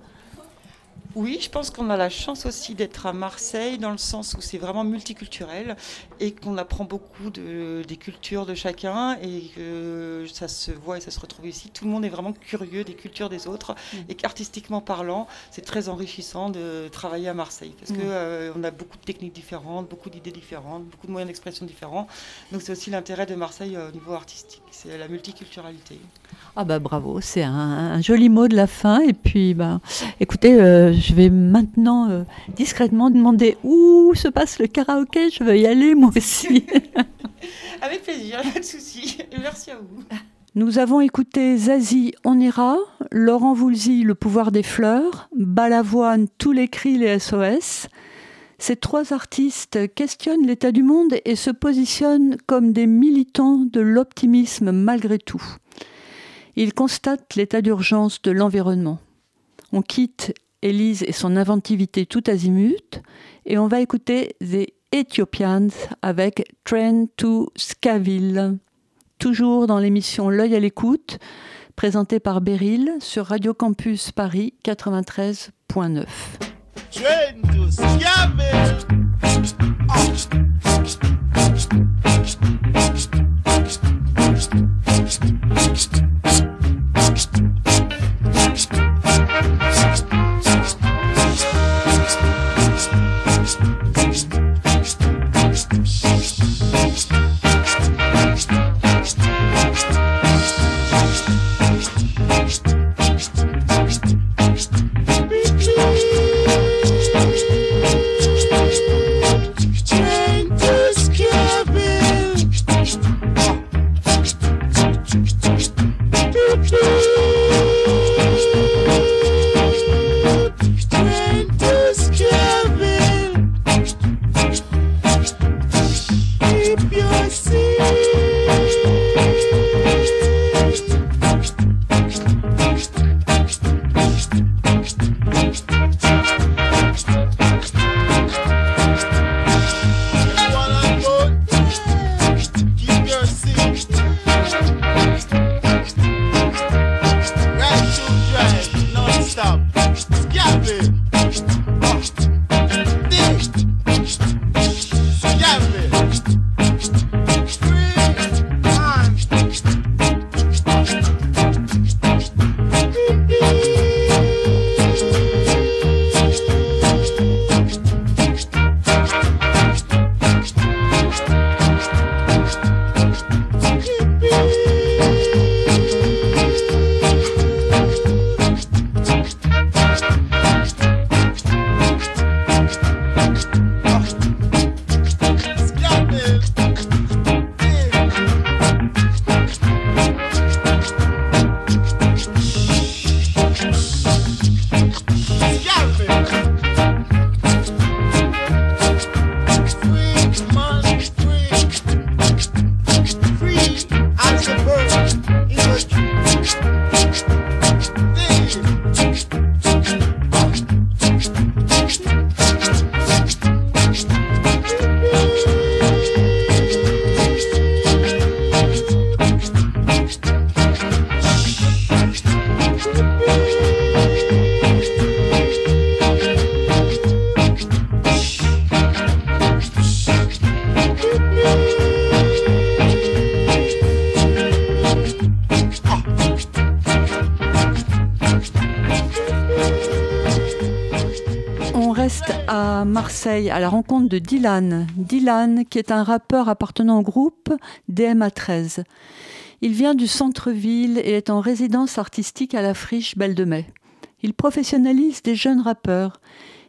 Oui, je pense qu'on a la chance aussi d'être à Marseille, dans le sens où c'est vraiment multiculturel et qu'on apprend beaucoup de, des cultures de chacun et que ça se voit et ça se retrouve ici. Tout le monde est vraiment curieux des cultures des autres et qu'artistiquement parlant, c'est très enrichissant de travailler à Marseille parce Mm. que euh, on a beaucoup de techniques différentes, beaucoup d'idées différentes, beaucoup de moyens d'expression différents. Donc c'est aussi l'intérêt de Marseille euh, au niveau artistique, c'est la multiculturalité. Ah bah bravo, c'est un, un joli mot de la fin. Et puis, bah, écoutez, euh, je vais maintenant euh, discrètement demander où se passe le karaoké. Je veux y aller moi aussi. Avec plaisir, pas de souci. Merci à vous. Nous avons écouté Zazie On ira, Laurent Voulzy Le pouvoir des fleurs, Balavoine Tous les cris les SOS. Ces trois artistes questionnent l'état du monde et se positionnent comme des militants de l'optimisme malgré tout. Ils constatent l'état d'urgence de l'environnement. On quitte Élise et son inventivité tout azimut et on va écouter The Ethiopians avec Train to Skaville toujours dans l'émission L'œil à l'écoute, présentée par Beryl sur Radio Campus Paris 93.9. À la rencontre de Dylan. Dylan, qui est un rappeur appartenant au groupe DMA13. Il vient du centre-ville et est en résidence artistique à la friche Belle de Mai. Il professionnalise des jeunes rappeurs.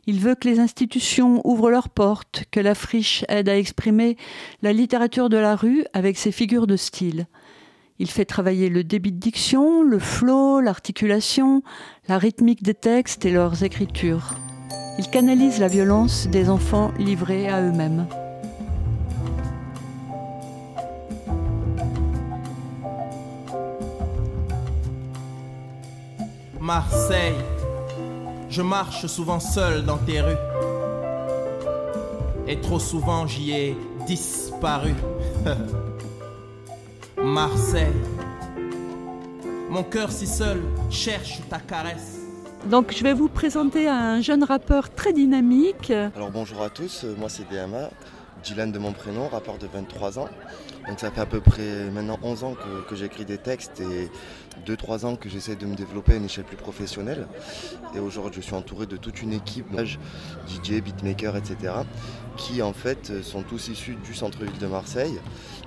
Il veut que les institutions ouvrent leurs portes, que la friche aide à exprimer la littérature de la rue avec ses figures de style. Il fait travailler le débit de diction, le flow, l'articulation, la rythmique des textes et leurs écritures. Il canalise la violence des enfants livrés à eux-mêmes. Marseille, je marche souvent seul dans tes rues. Et trop souvent j'y ai disparu. Marseille, mon cœur si seul cherche ta caresse. Donc je vais vous présenter un jeune rappeur très dynamique. Alors bonjour à tous, moi c'est DMA, Dylan de mon prénom, rappeur de 23 ans. Donc ça fait à peu près maintenant 11 ans que, j'écris des textes et 2-3 ans que j'essaie de me développer à une échelle plus professionnelle. Et aujourd'hui je suis entouré de toute une équipe, DJ, beatmaker, etc. qui en fait sont tous issus du centre-ville de Marseille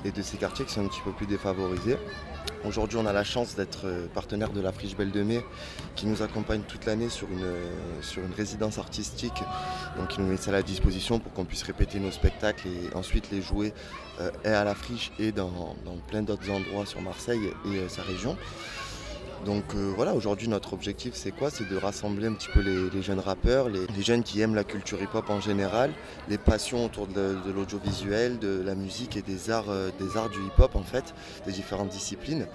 et de ces quartiers qui sont un petit peu plus défavorisés. Aujourd'hui, on a la chance d'être partenaire de la Friche Belle de Mai qui nous accompagne toute l'année sur une, sur une résidence artistique. Donc, ils nous mettent ça à la disposition pour qu'on puisse répéter nos spectacles et ensuite les jouer euh, à la Friche et dans, plein d'autres endroits sur Marseille et euh, sa région. Donc euh, voilà, aujourd'hui notre objectif c'est quoi? C'est de rassembler un petit peu les, jeunes rappeurs, les, jeunes qui aiment la culture hip-hop en général, les passions autour de, l'audiovisuel, de la musique et des arts, euh, des arts du hip-hop en fait, des différentes disciplines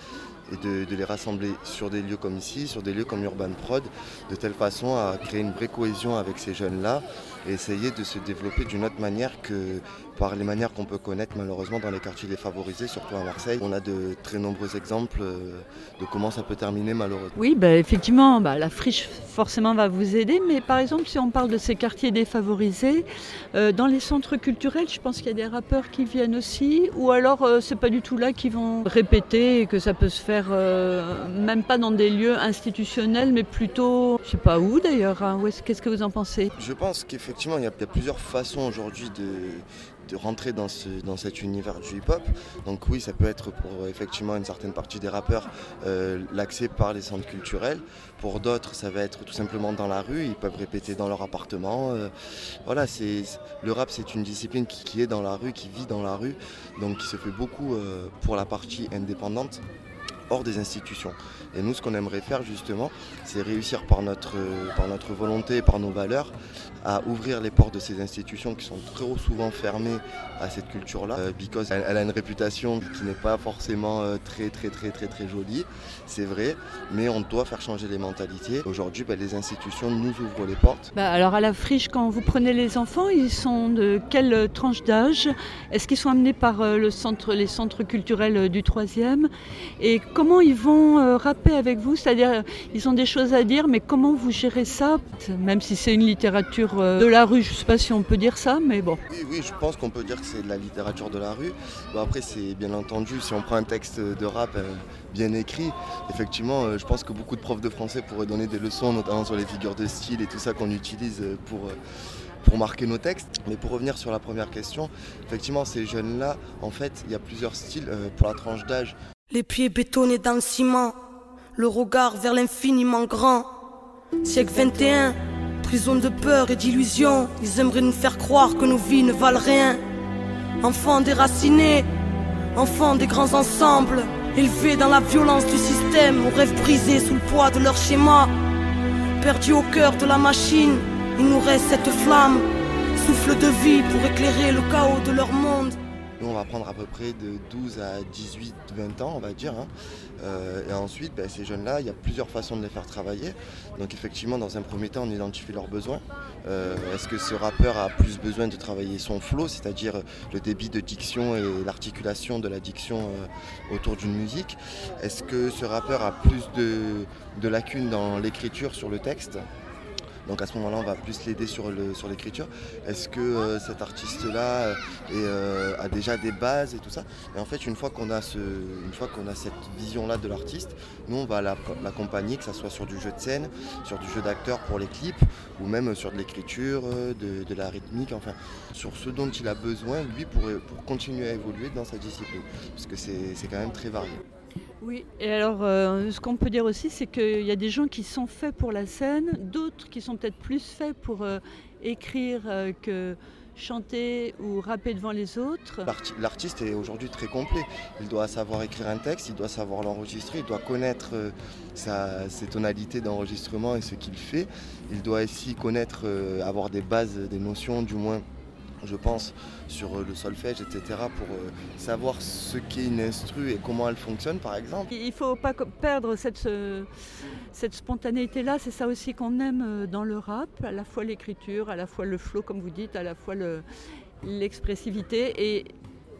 et de, les rassembler sur des lieux comme ici, sur des lieux comme Urban Prod, de telle façon à créer une vraie cohésion avec ces jeunes-là et essayer de se développer d'une autre manière que par les manières qu'on peut connaître malheureusement dans les quartiers défavorisés, surtout à Marseille. On a de très nombreux exemples de comment ça peut terminer malheureusement. Oui, bah, effectivement, bah, la friche forcément va vous aider, mais par exemple si on parle de ces quartiers défavorisés, euh, dans les centres culturels, je pense qu'il y a des rappeurs qui viennent aussi, ou alors euh, c'est pas du tout là qu'ils vont répéter et que ça peut se faire euh, même pas dans des lieux institutionnels, mais plutôt, je sais pas où d'ailleurs. Hein, Qu'est-ce que vous en pensez? Je pense qu'effectivement il y, y, a plusieurs façons aujourd'hui de de rentrer dans, ce, cet univers du hip-hop. Donc oui, ça peut être pour effectivement une certaine partie des rappeurs euh, l'accès par les centres culturels. Pour d'autres, ça va être tout simplement dans la rue. Ils peuvent répéter dans leur appartement. Euh, voilà, c'est le rap, c'est une discipline qui, qui, est dans la rue, qui vit dans la rue, donc qui se fait beaucoup euh, pour la partie indépendante hors des institutions. Et nous, ce qu'on aimerait faire justement, c'est réussir par notre, par notre volonté, par nos valeurs, à ouvrir les portes de ces institutions qui sont trop souvent fermées à cette culture-là, euh, because elle, a une réputation qui n'est pas forcément euh, très très très très très jolie, c'est vrai, mais on doit faire changer les mentalités. Aujourd'hui, bah, les institutions nous ouvrent les portes. Bah, alors à la friche, quand vous prenez les enfants, ils sont de quelle tranche d'âge? Est-ce qu'ils sont amenés par euh, le centre, les centres culturels du 3e Et comment ils vont euh, rapper avec vous? C'est-à-dire, ils ont des choses à dire, mais comment vous gérez ça? Même si c'est une littérature de la rue, je ne sais pas si on peut dire ça, mais bon. Oui, oui, je pense qu'on peut dire que c'est de la littérature de la rue. Bon, après, c'est bien entendu, si on prend un texte de rap euh, bien écrit, effectivement, euh, je pense que beaucoup de profs de français pourraient donner des leçons, notamment sur les figures de style et tout ça qu'on utilise pour, euh, marquer nos textes. Mais pour revenir sur la première question, effectivement, ces jeunes-là, en fait, il y a plusieurs styles euh, pour la tranche d'âge. Les pieds bétonnés dans le ciment, le regard vers l'infiniment grand. Siècle 21, prison de peur et d'illusion. Ils aimeraient nous faire croire que nos vies ne valent rien. Enfants déracinés, enfants des grands ensembles, élevés dans la violence du système, aux rêves brisés sous le poids de leur schéma. Perdus au cœur de la machine, il nous cette flamme, souffle de vie pour éclairer le chaos de leur monde. On va prendre à peu près de 12 à 18, 20 ans, on va dire. Hein. Euh, et ensuite, ben, ces jeunes-là, il y a plusieurs façons de les faire travailler. Donc effectivement, dans un premier temps, on identifie leurs besoins. Euh, Est-ce que ce rappeur a plus besoin de travailler son flow, c'est-à-dire le débit de diction et l'articulation de la diction euh, autour d'une musique? Est-ce que ce rappeur a plus de lacunes dans l'écriture sur le texte? Donc à ce moment-là, on va plus l'aider sur l'écriture. Est-ce que euh, cet artiste-là euh, euh, a déjà des bases et tout ça? Et en fait, une fois qu'on a une fois qu'on a cette vision-là de l'artiste, nous on va la- l'accompagner, que ce soit sur du jeu de scène, sur du jeu d'acteur pour les clips, ou même sur de l'écriture, de, la rythmique, enfin sur ce dont il a besoin lui pour, pour continuer à évoluer dans sa discipline, parce que c'est quand même très varié. Oui, et alors euh, ce qu'on peut dire aussi, c'est qu'il y a des gens qui sont faits pour la scène, d'autres qui sont peut-être plus faits pour euh, écrire euh, que chanter ou rapper devant les autres. L'arti- L'artiste est aujourd'hui très complet. Il doit savoir écrire un texte, il doit savoir l'enregistrer, il doit connaître ses tonalités d'enregistrement et ce qu'il fait. Il doit aussi connaître, avoir des bases, des notions du moins, je pense, sur euh, le solfège, etc. pour euh, savoir ce qu'est une instru et comment elle fonctionne, par exemple. Il ne faut pas perdre cette, cette spontanéité-là, c'est ça aussi qu'on aime euh, dans le rap, à la fois l'écriture, à la fois le flow, comme vous dites, à la fois le- l'expressivité. Et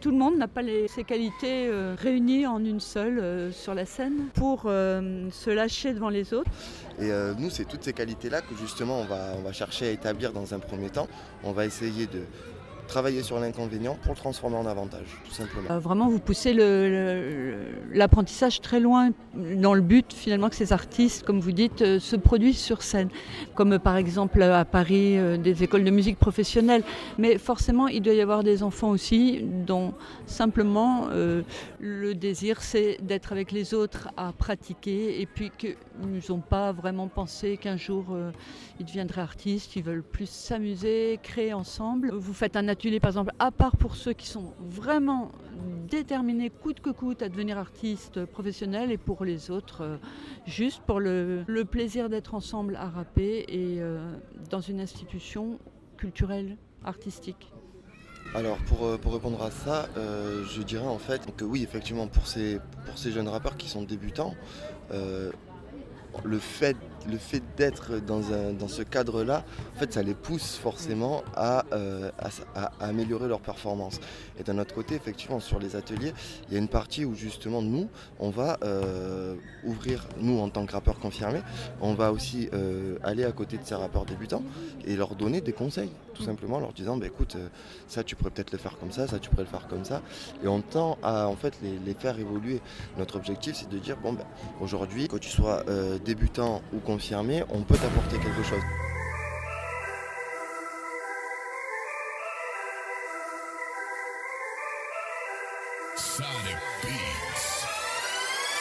tout le monde n'a pas les- ces qualités euh, réunies en une seule euh, sur la scène pour euh, se lâcher devant les autres. Et nous, c'est toutes ces qualités-là que justement on va, on va chercher à établir dans un premier temps. On va essayer de travailler sur l'inconvénient pour le transformer en avantage, tout simplement. Euh, Vraiment, vous poussez l'apprentissage très loin dans le but finalement que ces artistes, comme vous dites, euh, se produisent sur scène, comme euh, par exemple à Paris des écoles de musique professionnelles. Mais forcément, il doit y avoir des enfants aussi dont simplement le désir c'est d'être avec les autres à pratiquer et puis qu'ils n'ont pas vraiment pensé qu'un jour euh, ils deviendraient artistes, ils veulent plus s'amuser, créer ensemble. Vous faites un atelier par exemple à part pour ceux qui sont vraiment déterminés coûte que coûte à devenir artistes professionnels et pour les autres euh, juste pour le, plaisir d'être ensemble à rapper et euh, dans une institution culturelle, artistique. Alors pour, répondre à ça, je dirais en fait que oui, effectivement, pour ces, pour ces jeunes rappeurs qui sont débutants, le fait, le fait d'être dans, ce cadre-là, en fait, ça les pousse forcément à, euh, à améliorer leur performance. Et d'un autre côté, effectivement, sur les ateliers, il y a une partie où justement nous, on va euh, ouvrir, nous en tant que rappeurs confirmés, on va aussi euh, aller à côté de ces rappeurs débutants et leur donner des conseils, tout simplement, en leur disant, bah, écoute, ça tu pourrais peut-être le faire comme ça, ça tu pourrais le faire comme ça. Et on tend à en fait les, faire évoluer. Notre objectif c'est de dire, bon ben aujourd'hui, que tu sois débutant ou confirmé, on peut t'apporter quelque chose.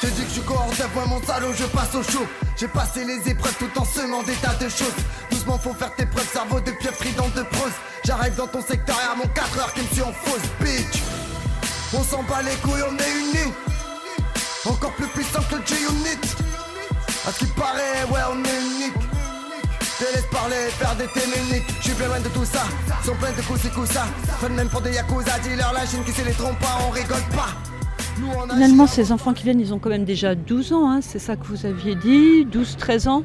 Je dis que je devant mon salaud, je passe au chaud. J'ai passé les épreuves tout en semant des tas de choses. Doucement, faut faire tes preuves, cerveau de pieuvre frident de prose. J'arrive dans ton secteur et à mon 4 heures qui me suit en fausse bitch. On s'en bat les couilles, on est unis. Encore plus puissant que le. À ce qui paraît, ouais, on est unique. Te laisse parler, faire des téméniques. Je suis bien loin de tout ça. Sont pleins de coups, c'est coups ça. Prennent même pour des yakuza, dealers, la Chine qui se les trompe pas, on rigole pas. Nous, on a Finalement, ces enfants qui viennent, ils ont quand même déjà 12 ans, hein, c'est ça que vous aviez dit? 12-13 ans?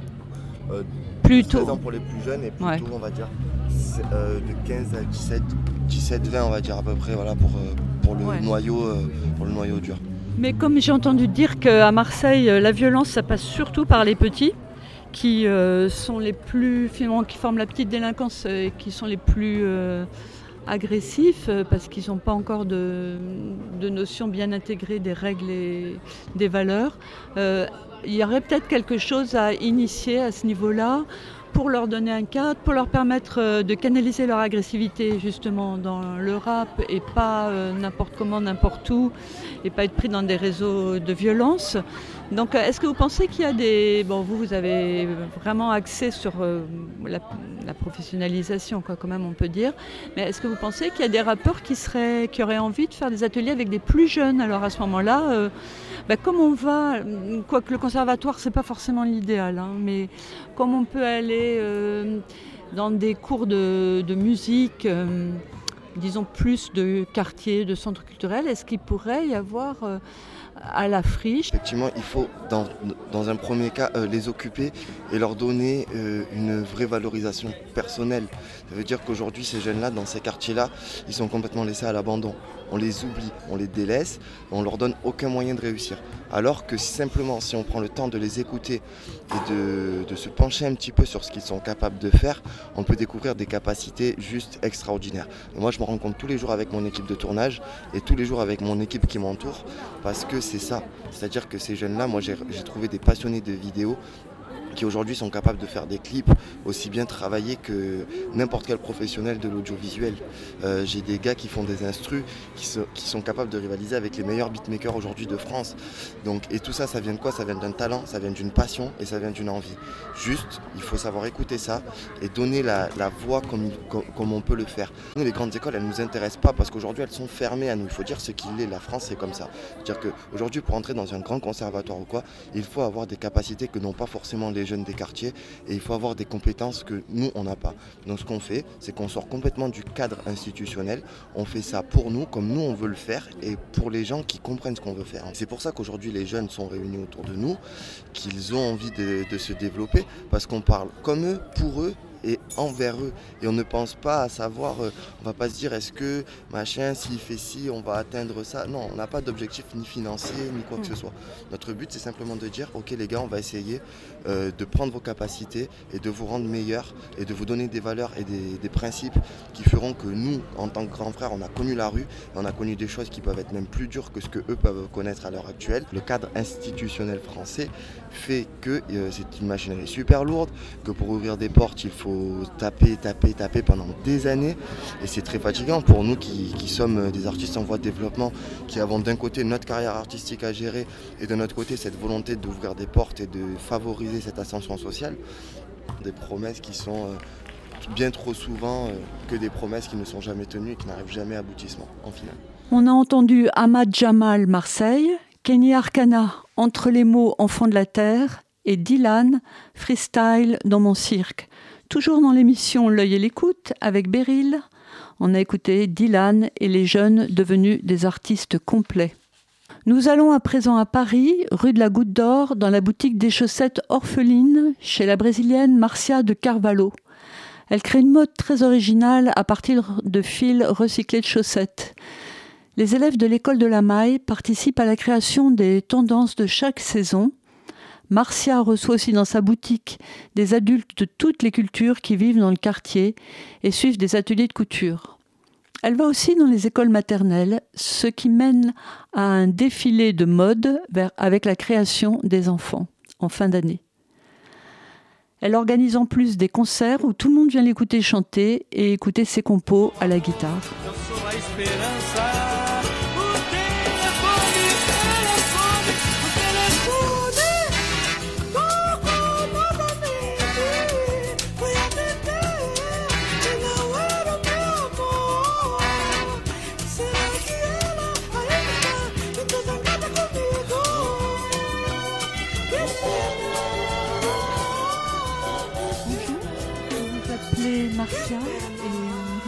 Euh, Plutôt. 16 ans pour les plus jeunes et plutôt, Ouais. on va dire, euh, de 15 à 17, 17, 20, on va dire à peu près, voilà, pour, euh, pour, le, Ouais. noyau, euh, pour le noyau dur. Mais comme j'ai entendu dire qu'à Marseille, euh, la violence, ça passe surtout par les petits, qui euh, sont les plus, finalement, qui forment la petite délinquance et qui sont les plus euh, agressifs, parce qu'ils n'ont pas encore de, notion bien intégrée des règles et des valeurs. Il y aurait peut-être quelque chose à initier à ce niveau-là pour leur donner un cadre, pour leur permettre euh, de canaliser leur agressivité justement dans le rap et pas euh, n'importe comment, n'importe où, et pas être pris dans des réseaux de violence. Donc euh, est-ce que vous pensez qu'il y a des... Bon, vous, vous avez vraiment axé sur la, professionnalisation, quoi, quand même on peut dire, mais est-ce que vous pensez qu'il y a des rappeurs qui, seraient, qui auraient envie de faire des ateliers avec des plus jeunes Alors à ce moment-là, bah, comme on va, quoique le conservatoire, c'est pas forcément l'idéal, hein, mais comme on peut aller euh, dans des cours de, musique, euh, disons, plus de quartiers, de centres culturels, est-ce qu'il pourrait y avoir euh, à la friche? Effectivement, il faut dans, un premier cas euh, les occuper et leur donner euh, une vraie valorisation personnelle. Ça veut dire qu'aujourd'hui, ces jeunes-là, dans ces quartiers-là, ils sont complètement laissés à l'abandon. On les oublie, on les délaisse, on leur donne aucun moyen de réussir. Alors que simplement, si on prend le temps de les écouter et de, se pencher un petit peu sur ce qu'ils sont capables de faire, on peut découvrir des capacités juste extraordinaires. Moi, je me rends compte tous les jours avec mon équipe de tournage et tous les jours avec mon équipe qui m'entoure, parce que c'est ça. C'est-à-dire que ces jeunes-là, moi, j'ai j'ai trouvé des passionnés de vidéo qui aujourd'hui sont capables de faire des clips aussi bien travaillés que n'importe quel professionnel de l'audiovisuel. Euh, J'ai des gars qui font des instrus, qui, so- qui sont capables de rivaliser avec les meilleurs beatmakers aujourd'hui de France. Donc, et tout ça, ça vient de quoi? Ça vient d'un talent, ça vient d'une passion et ça vient d'une envie. Juste, il faut savoir écouter ça et donner la, voix comme, comme, comme on peut le faire. Nous, les grandes écoles, elles ne nous intéressent pas parce qu'aujourd'hui, elles sont fermées à nous. Il faut dire ce qu'il est. La France, c'est comme ça. C'est-à-dire qu'aujourd'hui, pour entrer dans un grand conservatoire ou quoi, il faut avoir des capacités que n'ont pas forcément les jeunes des quartiers et il faut avoir des compétences que nous, on n'a pas. Donc ce qu'on fait, c'est qu'on sort complètement du cadre institutionnel, on fait ça pour nous, comme nous, on veut le faire et pour les gens qui comprennent ce qu'on veut faire. C'est pour ça qu'aujourd'hui, les jeunes sont réunis autour de nous, qu'ils ont envie de, de se développer, parce qu'on parle comme eux, pour eux, et envers eux. Et on ne pense pas à savoir, euh, on va pas se dire est-ce que machin, s'il fait ci, on va atteindre ça. Non, on n'a pas d'objectif ni financier, ni quoi que ce soit. Notre but, c'est simplement de dire, ok les gars, on va essayer euh, de prendre vos capacités et de vous rendre meilleurs et de vous donner des valeurs et des, des principes qui feront que nous, en tant que grands frères, on a connu la rue, et on a connu des choses qui peuvent être même plus dures que ce que eux peuvent connaître à l'heure actuelle. Le cadre institutionnel français fait que euh, c'est une machinerie super lourde, que pour ouvrir des portes, il faut taper, taper, taper pendant des années. Et c'est très fatigant pour nous qui, qui sommes des artistes en voie de développement, qui avons d'un côté notre carrière artistique à gérer et de notre côté cette volonté d'ouvrir des portes et de favoriser cette ascension sociale. Des promesses qui sont euh, bien trop souvent euh, que des promesses qui ne sont jamais tenues et qui n'arrivent jamais à aboutissement en. On a entendu Ahmad Jamal Marseille, Kenny Arcana Entre les mots Enfants de la Terre et Dylan Freestyle dans mon cirque. Toujours dans l'émission L'œil et l'écoute avec Beryl, on a écouté Dylan et les jeunes devenus des artistes complets. Nous allons à présent à Paris, rue de la Goutte d'Or, dans la boutique des chaussettes orphelines, chez la brésilienne Marcia de Carvalho. Elle crée une mode très originale à partir de fils recyclés de chaussettes. Les élèves de l'école de la Maille participent à la création des tendances de chaque saison. Marcia reçoit aussi dans sa boutique des adultes de toutes les cultures qui vivent dans le quartier et suivent des ateliers de couture. Elle va aussi dans les écoles maternelles, ce qui mène à un défilé de mode avec la création des enfants en fin d'année. Elle organise en plus des concerts où tout le monde vient l'écouter chanter et écouter ses compos à la guitare.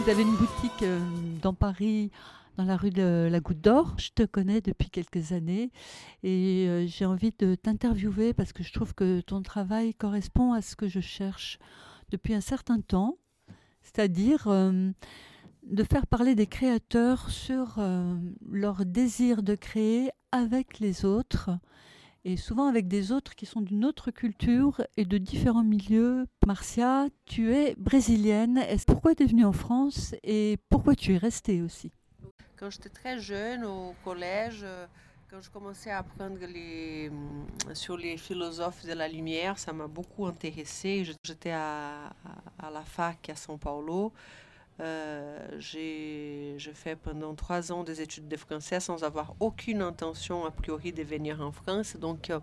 Vous avez une boutique euh, dans Paris, dans la rue de la Goutte d'Or. Je te connais depuis quelques années et euh, j'ai envie de t'interviewer parce que je trouve que ton travail correspond à ce que je cherche depuis un certain temps, c'est-à-dire euh, de faire parler des créateurs sur leur désir de créer avec les autres et souvent avec des autres qui sont d'une autre culture et de différents milieux. Marcia, tu es brésilienne. Pourquoi tu es venue en France et pourquoi tu es restée aussi? Quand j'étais très jeune au collège, euh, quand je commençais à apprendre hum, sur les philosophes de la lumière, ça m'a beaucoup intéressée. J'étais à, à- à la fac à São Paulo. Euh, j'ai j'ai fait pendant trois ans des études de français sans avoir aucune intention a priori de venir en France. Donc euh,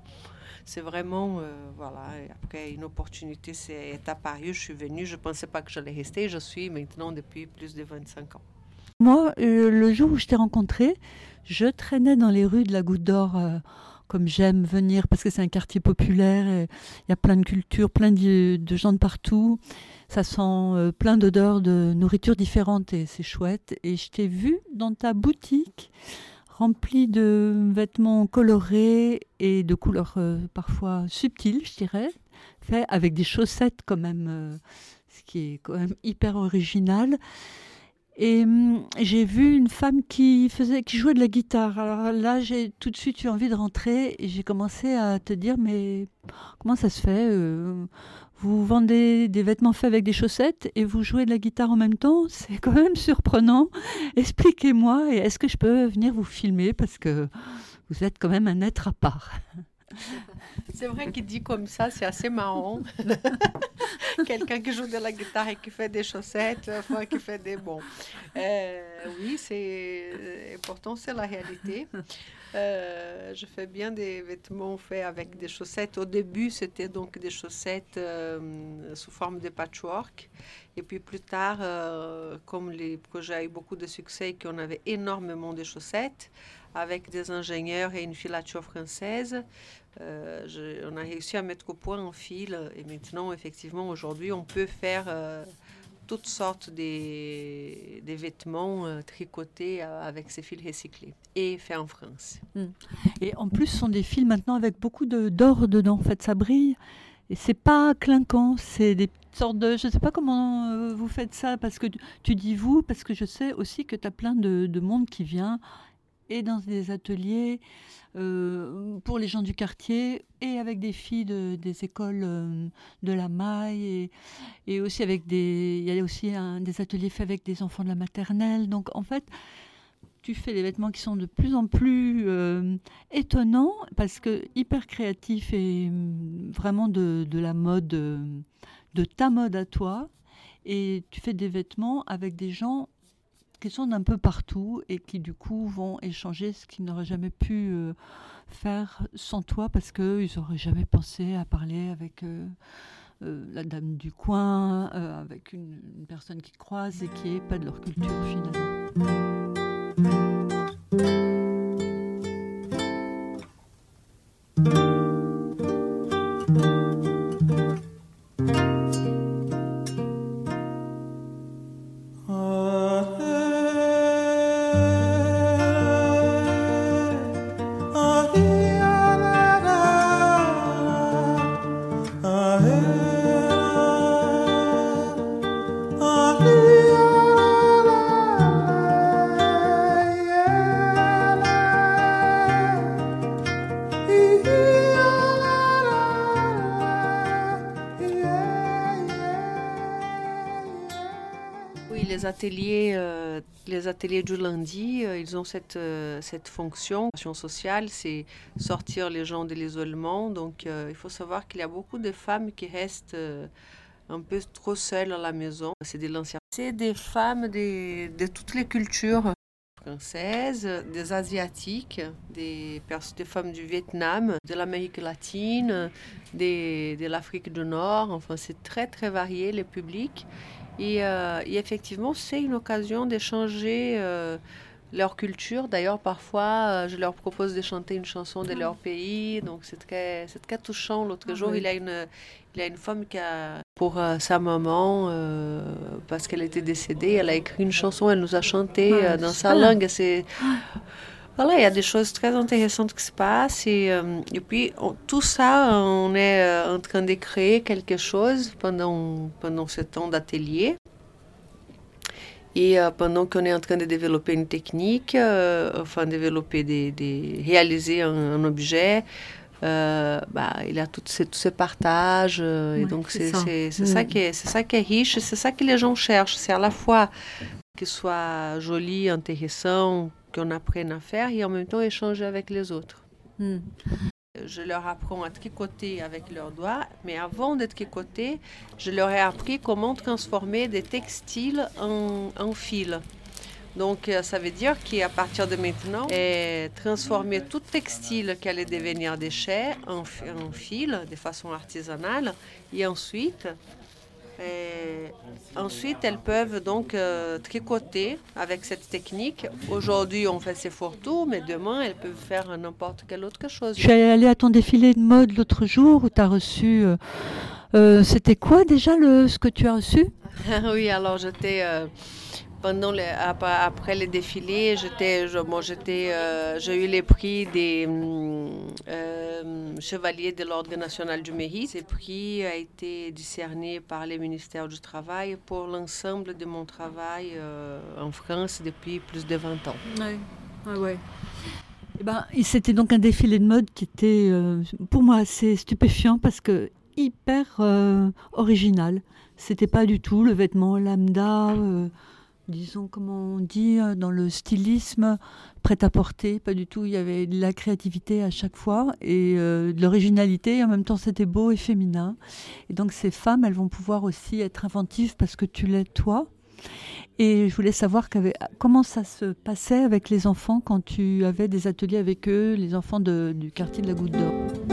c'est vraiment, euh, voilà, après une opportunité est apparue, je suis venue, je ne pensais pas que j'allais rester, je suis maintenant depuis plus de 25 ans. Moi, le jour où je t'ai rencontré, je traînais dans les rues de la Goutte d'Or comme j'aime venir parce que c'est un quartier populaire. Il y a plein de cultures, plein de, gens de partout. Ça sent euh, plein d'odeurs de nourriture différentes et c'est chouette. Et je t'ai vu dans ta boutique remplie de vêtements colorés et de couleurs euh, parfois subtiles, je dirais, fait avec des chaussettes quand même, euh, ce qui est quand même hyper original. Et hum, j'ai vu une femme qui faisait, qui jouait de la guitare. Alors là, j'ai tout de suite eu envie de rentrer et j'ai commencé à te dire, mais comment ça se fait euh, Vous vendez des vêtements faits avec des chaussettes et vous jouez de la guitare en même temps? C'est quand même surprenant. Expliquez-moi et est-ce que je peux venir vous filmer parce que vous êtes quand même un être à part? C'est vrai qu'il dit comme ça, c'est assez marrant. Quelqu'un qui joue de la guitare et qui fait des chaussettes, enfin, qui fait des bons. Euh, oui, c'est pourtant c'est la réalité. Euh, je fais bien des vêtements faits avec des chaussettes. Au début, c'était donc des chaussettes euh, sous forme de patchwork. Et puis plus tard, euh, comme les projets ont eu beaucoup de succès et qu'on avait énormément de chaussettes, avec des ingénieurs et une filature française, euh, on a réussi à mettre au point un fil. Et maintenant, effectivement, aujourd'hui, on peut faire euh, toutes sortes des, des vêtements euh, tricotés euh, avec ces fils recyclés et faits en France. Mm. Et en plus, ce sont des fils maintenant avec beaucoup d'or dedans. En fait, ça brille. Et c'est pas clinquant, c'est des sortes de. Je sais pas comment euh, vous faites ça, parce que tu, dis vous, parce que je sais aussi que tu as plein de monde qui vient et dans des ateliers euh, pour les gens du quartier et avec des filles de- des écoles euh, de la maille et, aussi avec des. Il y a aussi des ateliers faits avec des enfants de la maternelle. Donc en fait, tu fais des vêtements qui sont de plus en plus euh, étonnants parce que hyper créatifs et hum, vraiment de, de la mode, de ta mode à toi. Et tu fais des vêtements avec des gens qui sont d'un peu partout et qui du coup vont échanger ce qu'ils n'auraient jamais pu euh, faire sans toi parce qu'ils n'auraient jamais pensé à parler avec euh, euh, la dame du coin, avec une, une personne qui croise et qui n'est pas de leur culture finalement. Ateliers, euh, les ateliers du lundi, euh, ils ont cette, euh, cette fonction sociale, c'est sortir les gens de l'isolement. Donc, euh, il faut savoir qu'il y a beaucoup de femmes qui restent un peu trop seules à la maison. C'est des. C'est des femmes de toutes les cultures françaises, des asiatiques, des, femmes du Vietnam, de l'Amérique latine, de l'Afrique du Nord. Enfin, c'est très très varié les publics. Et, euh, et effectivement, c'est une occasion d'échanger euh, leur culture. D'ailleurs, parfois, euh, je leur propose de chanter une chanson de leur pays. Donc, c'est très, c'est très touchant. L'autre Ah jour, oui. il, y a une, il a une femme qui a, pour euh, sa maman, euh, parce qu'elle était décédée, elle a écrit une chanson, elle nous a chanté Ah, euh, dans sa langue. C'est... Voilà, il y a des choses très intéressantes qui se passent. Et, euh, et puis, on- tout ça, on est euh, en train de créer quelque chose pendant, pendant ce temps d'atelier. Et euh, pendant qu'on est en train de développer une technique, euh, enfin développer des, des- réaliser un, un objet, bah, il y a tout ce, tout ce partage. et donc c'est ça. ça Mm. qui est, c'est ça qui est riche, c'est ça que les gens cherchent. C'est à la fois que soit joli, intéressant, qu'on apprenne à faire, et en même temps échanger avec les autres. Hmm. Je leur apprends à tricoter avec leurs doigts, mais avant de tricoter, je leur ai appris comment transformer des textiles en, en fil. Donc, euh, ça veut dire qu'à partir de maintenant, transformer tout textile qui allait devenir déchet en, en fil de façon artisanale. Et ensuite, Et ensuite, elles peuvent donc euh, tricoter avec cette technique. Aujourd'hui, on fait ces fourre-tout, mais demain, elles peuvent faire n'importe quelle autre chose. Je suis allée à ton défilé de mode l'autre jour où tu as reçu. euh, euh, C'était quoi déjà le, ce que tu as reçu? Oui, alors j'étais euh, pendant après les défilés, j'étais, je- bon, j'étais, euh, j'ai eu les prix des hum, euh, chevaliers de l'ordre national du mérite. Ces prix a été décerné par les ministères du travail pour l'ensemble de mon travail euh, en France depuis plus de 20 ans. Ouais. Eh ben, c'était donc un défilé de mode qui était euh, pour moi assez stupéfiant parce que hyper euh, original. C'était pas du tout le vêtement lambda, euh, disons comment on dit euh, dans le stylisme prêt à porter, pas du tout. Il y avait de la créativité à chaque fois et euh, de l'originalité. En même temps, c'était beau et féminin. Et donc ces femmes, elles vont pouvoir aussi être inventives parce que tu l'es toi. Et je voulais savoir comment ça se passait avec les enfants quand tu avais des ateliers avec eux, les enfants du quartier de la Goutte d'Or?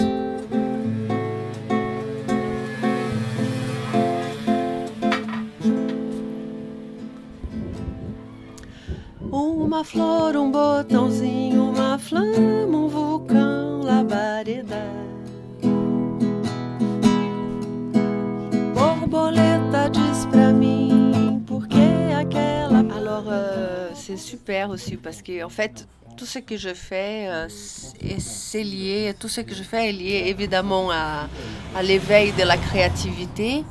Uma flor, um botãozinho, uma flama, um vulcão, labareda. Borboleta diz pra mim por que aquela. Alors, euh, c'est super aussi parce que, en fait, tout ce que je fais, euh, c'est lié, tout ce que je fais est lié évidemment à, à l'éveil de la créativité.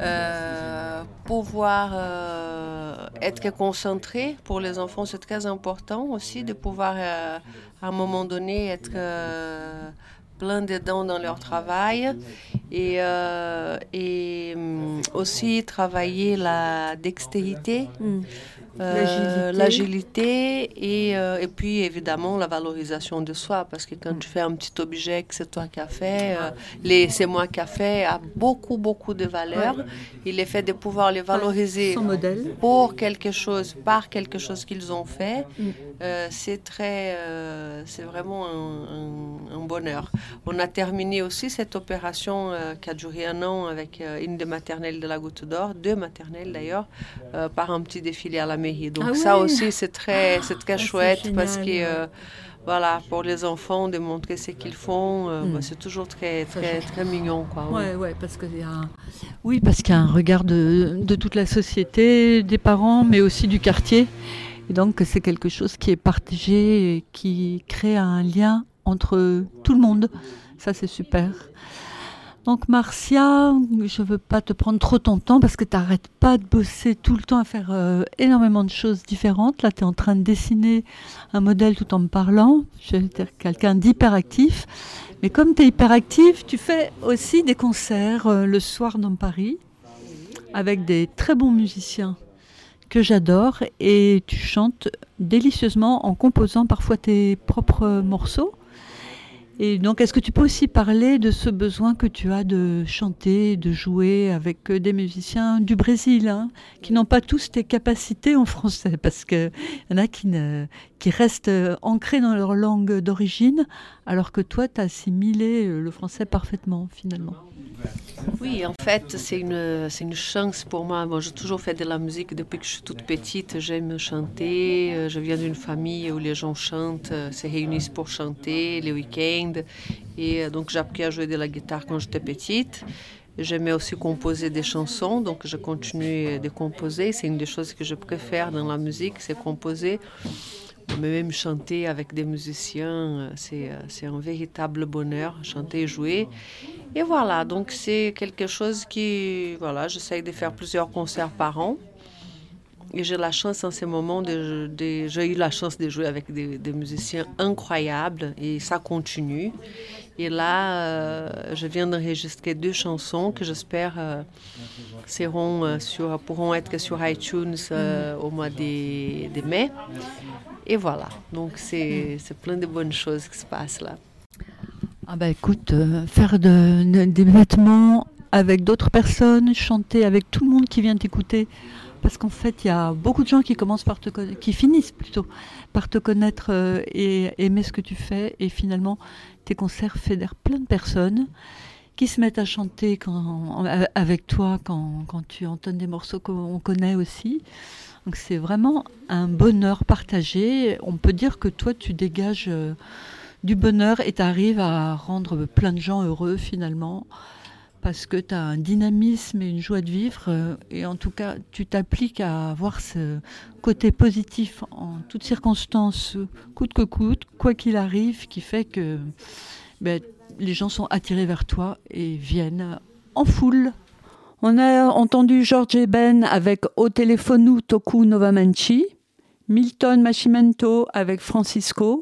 Euh, pouvoir euh, être concentré pour les enfants, c'est très important aussi de pouvoir euh, à un moment donné être plein dedans dans leur travail et, et hum, aussi travailler la dextérité. Euh, L'agilité. et, euh, et puis évidemment la valorisation de soi parce que quand tu fais un petit objet que c'est toi qui as fait, euh, les c'est moi qui a fait a beaucoup beaucoup de valeur. Et le fait de pouvoir les valoriser Son modèle. pour quelque chose, par quelque chose qu'ils ont fait, Mm. euh, c'est très, euh, c'est vraiment un, un- un bonheur. On a terminé aussi cette opération euh, qui a duré un an avec euh, une des maternelles de la Goutte d'Or, deux maternelles d'ailleurs, euh, par un petit défilé à la mairie. Donc Ah ça aussi c'est très, c'est très Ah, c'est chouette parce que euh, voilà, pour les enfants de montrer ce qu'ils font, euh, Mm. bah, c'est toujours très, très, très mignon quoi. oui. Ouais, ouais, parce qu'il y a un... Oui, parce qu'il y a un regard de, de toute la société, des parents, mais aussi du quartier. Et donc, c'est quelque chose qui est partagé et qui crée un lien entre tout le monde. Ça, c'est super. Donc, Marcia, je veux pas te prendre trop ton temps parce que tu n'arrêtes pas de bosser tout le temps à faire euh, énormément de choses différentes. Là, tu es en train de dessiner un modèle tout en me parlant. Je dire quelqu'un d'hyperactif. Mais comme tu es hyperactif, tu fais aussi des concerts euh, le soir dans Paris avec des très bons musiciens que j'adore et tu chantes délicieusement en composant parfois tes propres morceaux. Et donc, est-ce que tu peux aussi parler de ce besoin que tu as de chanter, de jouer avec euh, des musiciens du Brésil, hein, qui n'ont pas tous tes capacités en français, parce qu'il y en a qui, ne, qui restent euh, ancrés dans leur langue d'origine, alors que toi, tu as assimilé euh, le français parfaitement, finalement. Oui, en fait, c'est une, une chance pour moi. Moi, j'ai toujours fait de la musique depuis que je suis toute petite. J'aime chanter. Euh, Je viens d'une famille où les gens chantent, se réunissent pour chanter les week-ends. Et donc, j'ai appris à jouer de la guitare quand j'étais petite. J'aimais aussi composer des chansons, donc je continue de composer. C'est une des choses que je préfère dans la musique, c'est composer. Même chanter avec des musiciens, euh, euh, c'est un véritable bonheur, chanter et jouer. Et voilà, donc c'est quelque chose qui, voilà, j'essaye de faire plusieurs concerts par an. Et j'ai la chance en ce moment de, j'ai eu la chance de jouer avec des musiciens incroyables et ça continue. Et là, euh, je viens d'enregistrer deux chansons que j'espère euh, seront euh, sur, pourront être sur iTunes au mois de, mai. Et voilà, donc c'est plein de bonnes choses qui se passent là. Ah bah écoute, faire de- de- des vêtements avec d'autres personnes, chanter avec tout le monde qui vient t'écouter, parce qu'en fait il y a beaucoup de gens qui commencent par te qui finissent plutôt par te connaître et aimer ce que tu fais, et finalement tes concerts fédèrent plein de personnes qui se mettent à chanter avec toi quand, quand tu entonnes des morceaux qu'on connaît aussi. Donc c'est vraiment un bonheur partagé. On peut dire que toi, tu dégages euh, du bonheur et tu arrives à rendre plein de gens heureux finalement parce que tu as un dynamisme et une joie de vivre. euh, et en tout cas, tu t'appliques à avoir ce côté positif en toutes circonstances, coûte que coûte, quoi qu'il arrive, qui fait que ben, les gens sont attirés vers toi et viennent en foule. On a entendu George Eben avec O Telefonu Toku Novamenchi, Milton Machimento avec Francisco,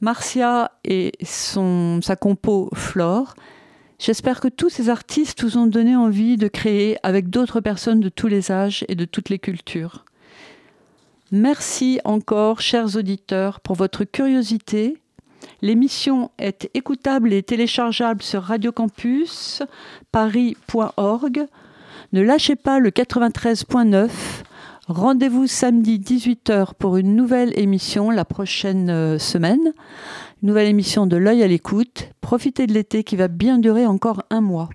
Marcia et son, sa compo Flore. J'espère que tous ces artistes vous ont donné envie de créer avec d'autres personnes de tous les âges et de toutes les cultures. Merci encore, chers auditeurs, pour votre curiosité. L'émission est écoutable et téléchargeable sur radiocampusparis.org. Ne lâchez pas le 93.9. Rendez-vous samedi 18h pour une nouvelle émission la prochaine euh, semaine. Une nouvelle émission de l'œil à l'écoute. Profitez de l'été qui va bien durer encore un mois.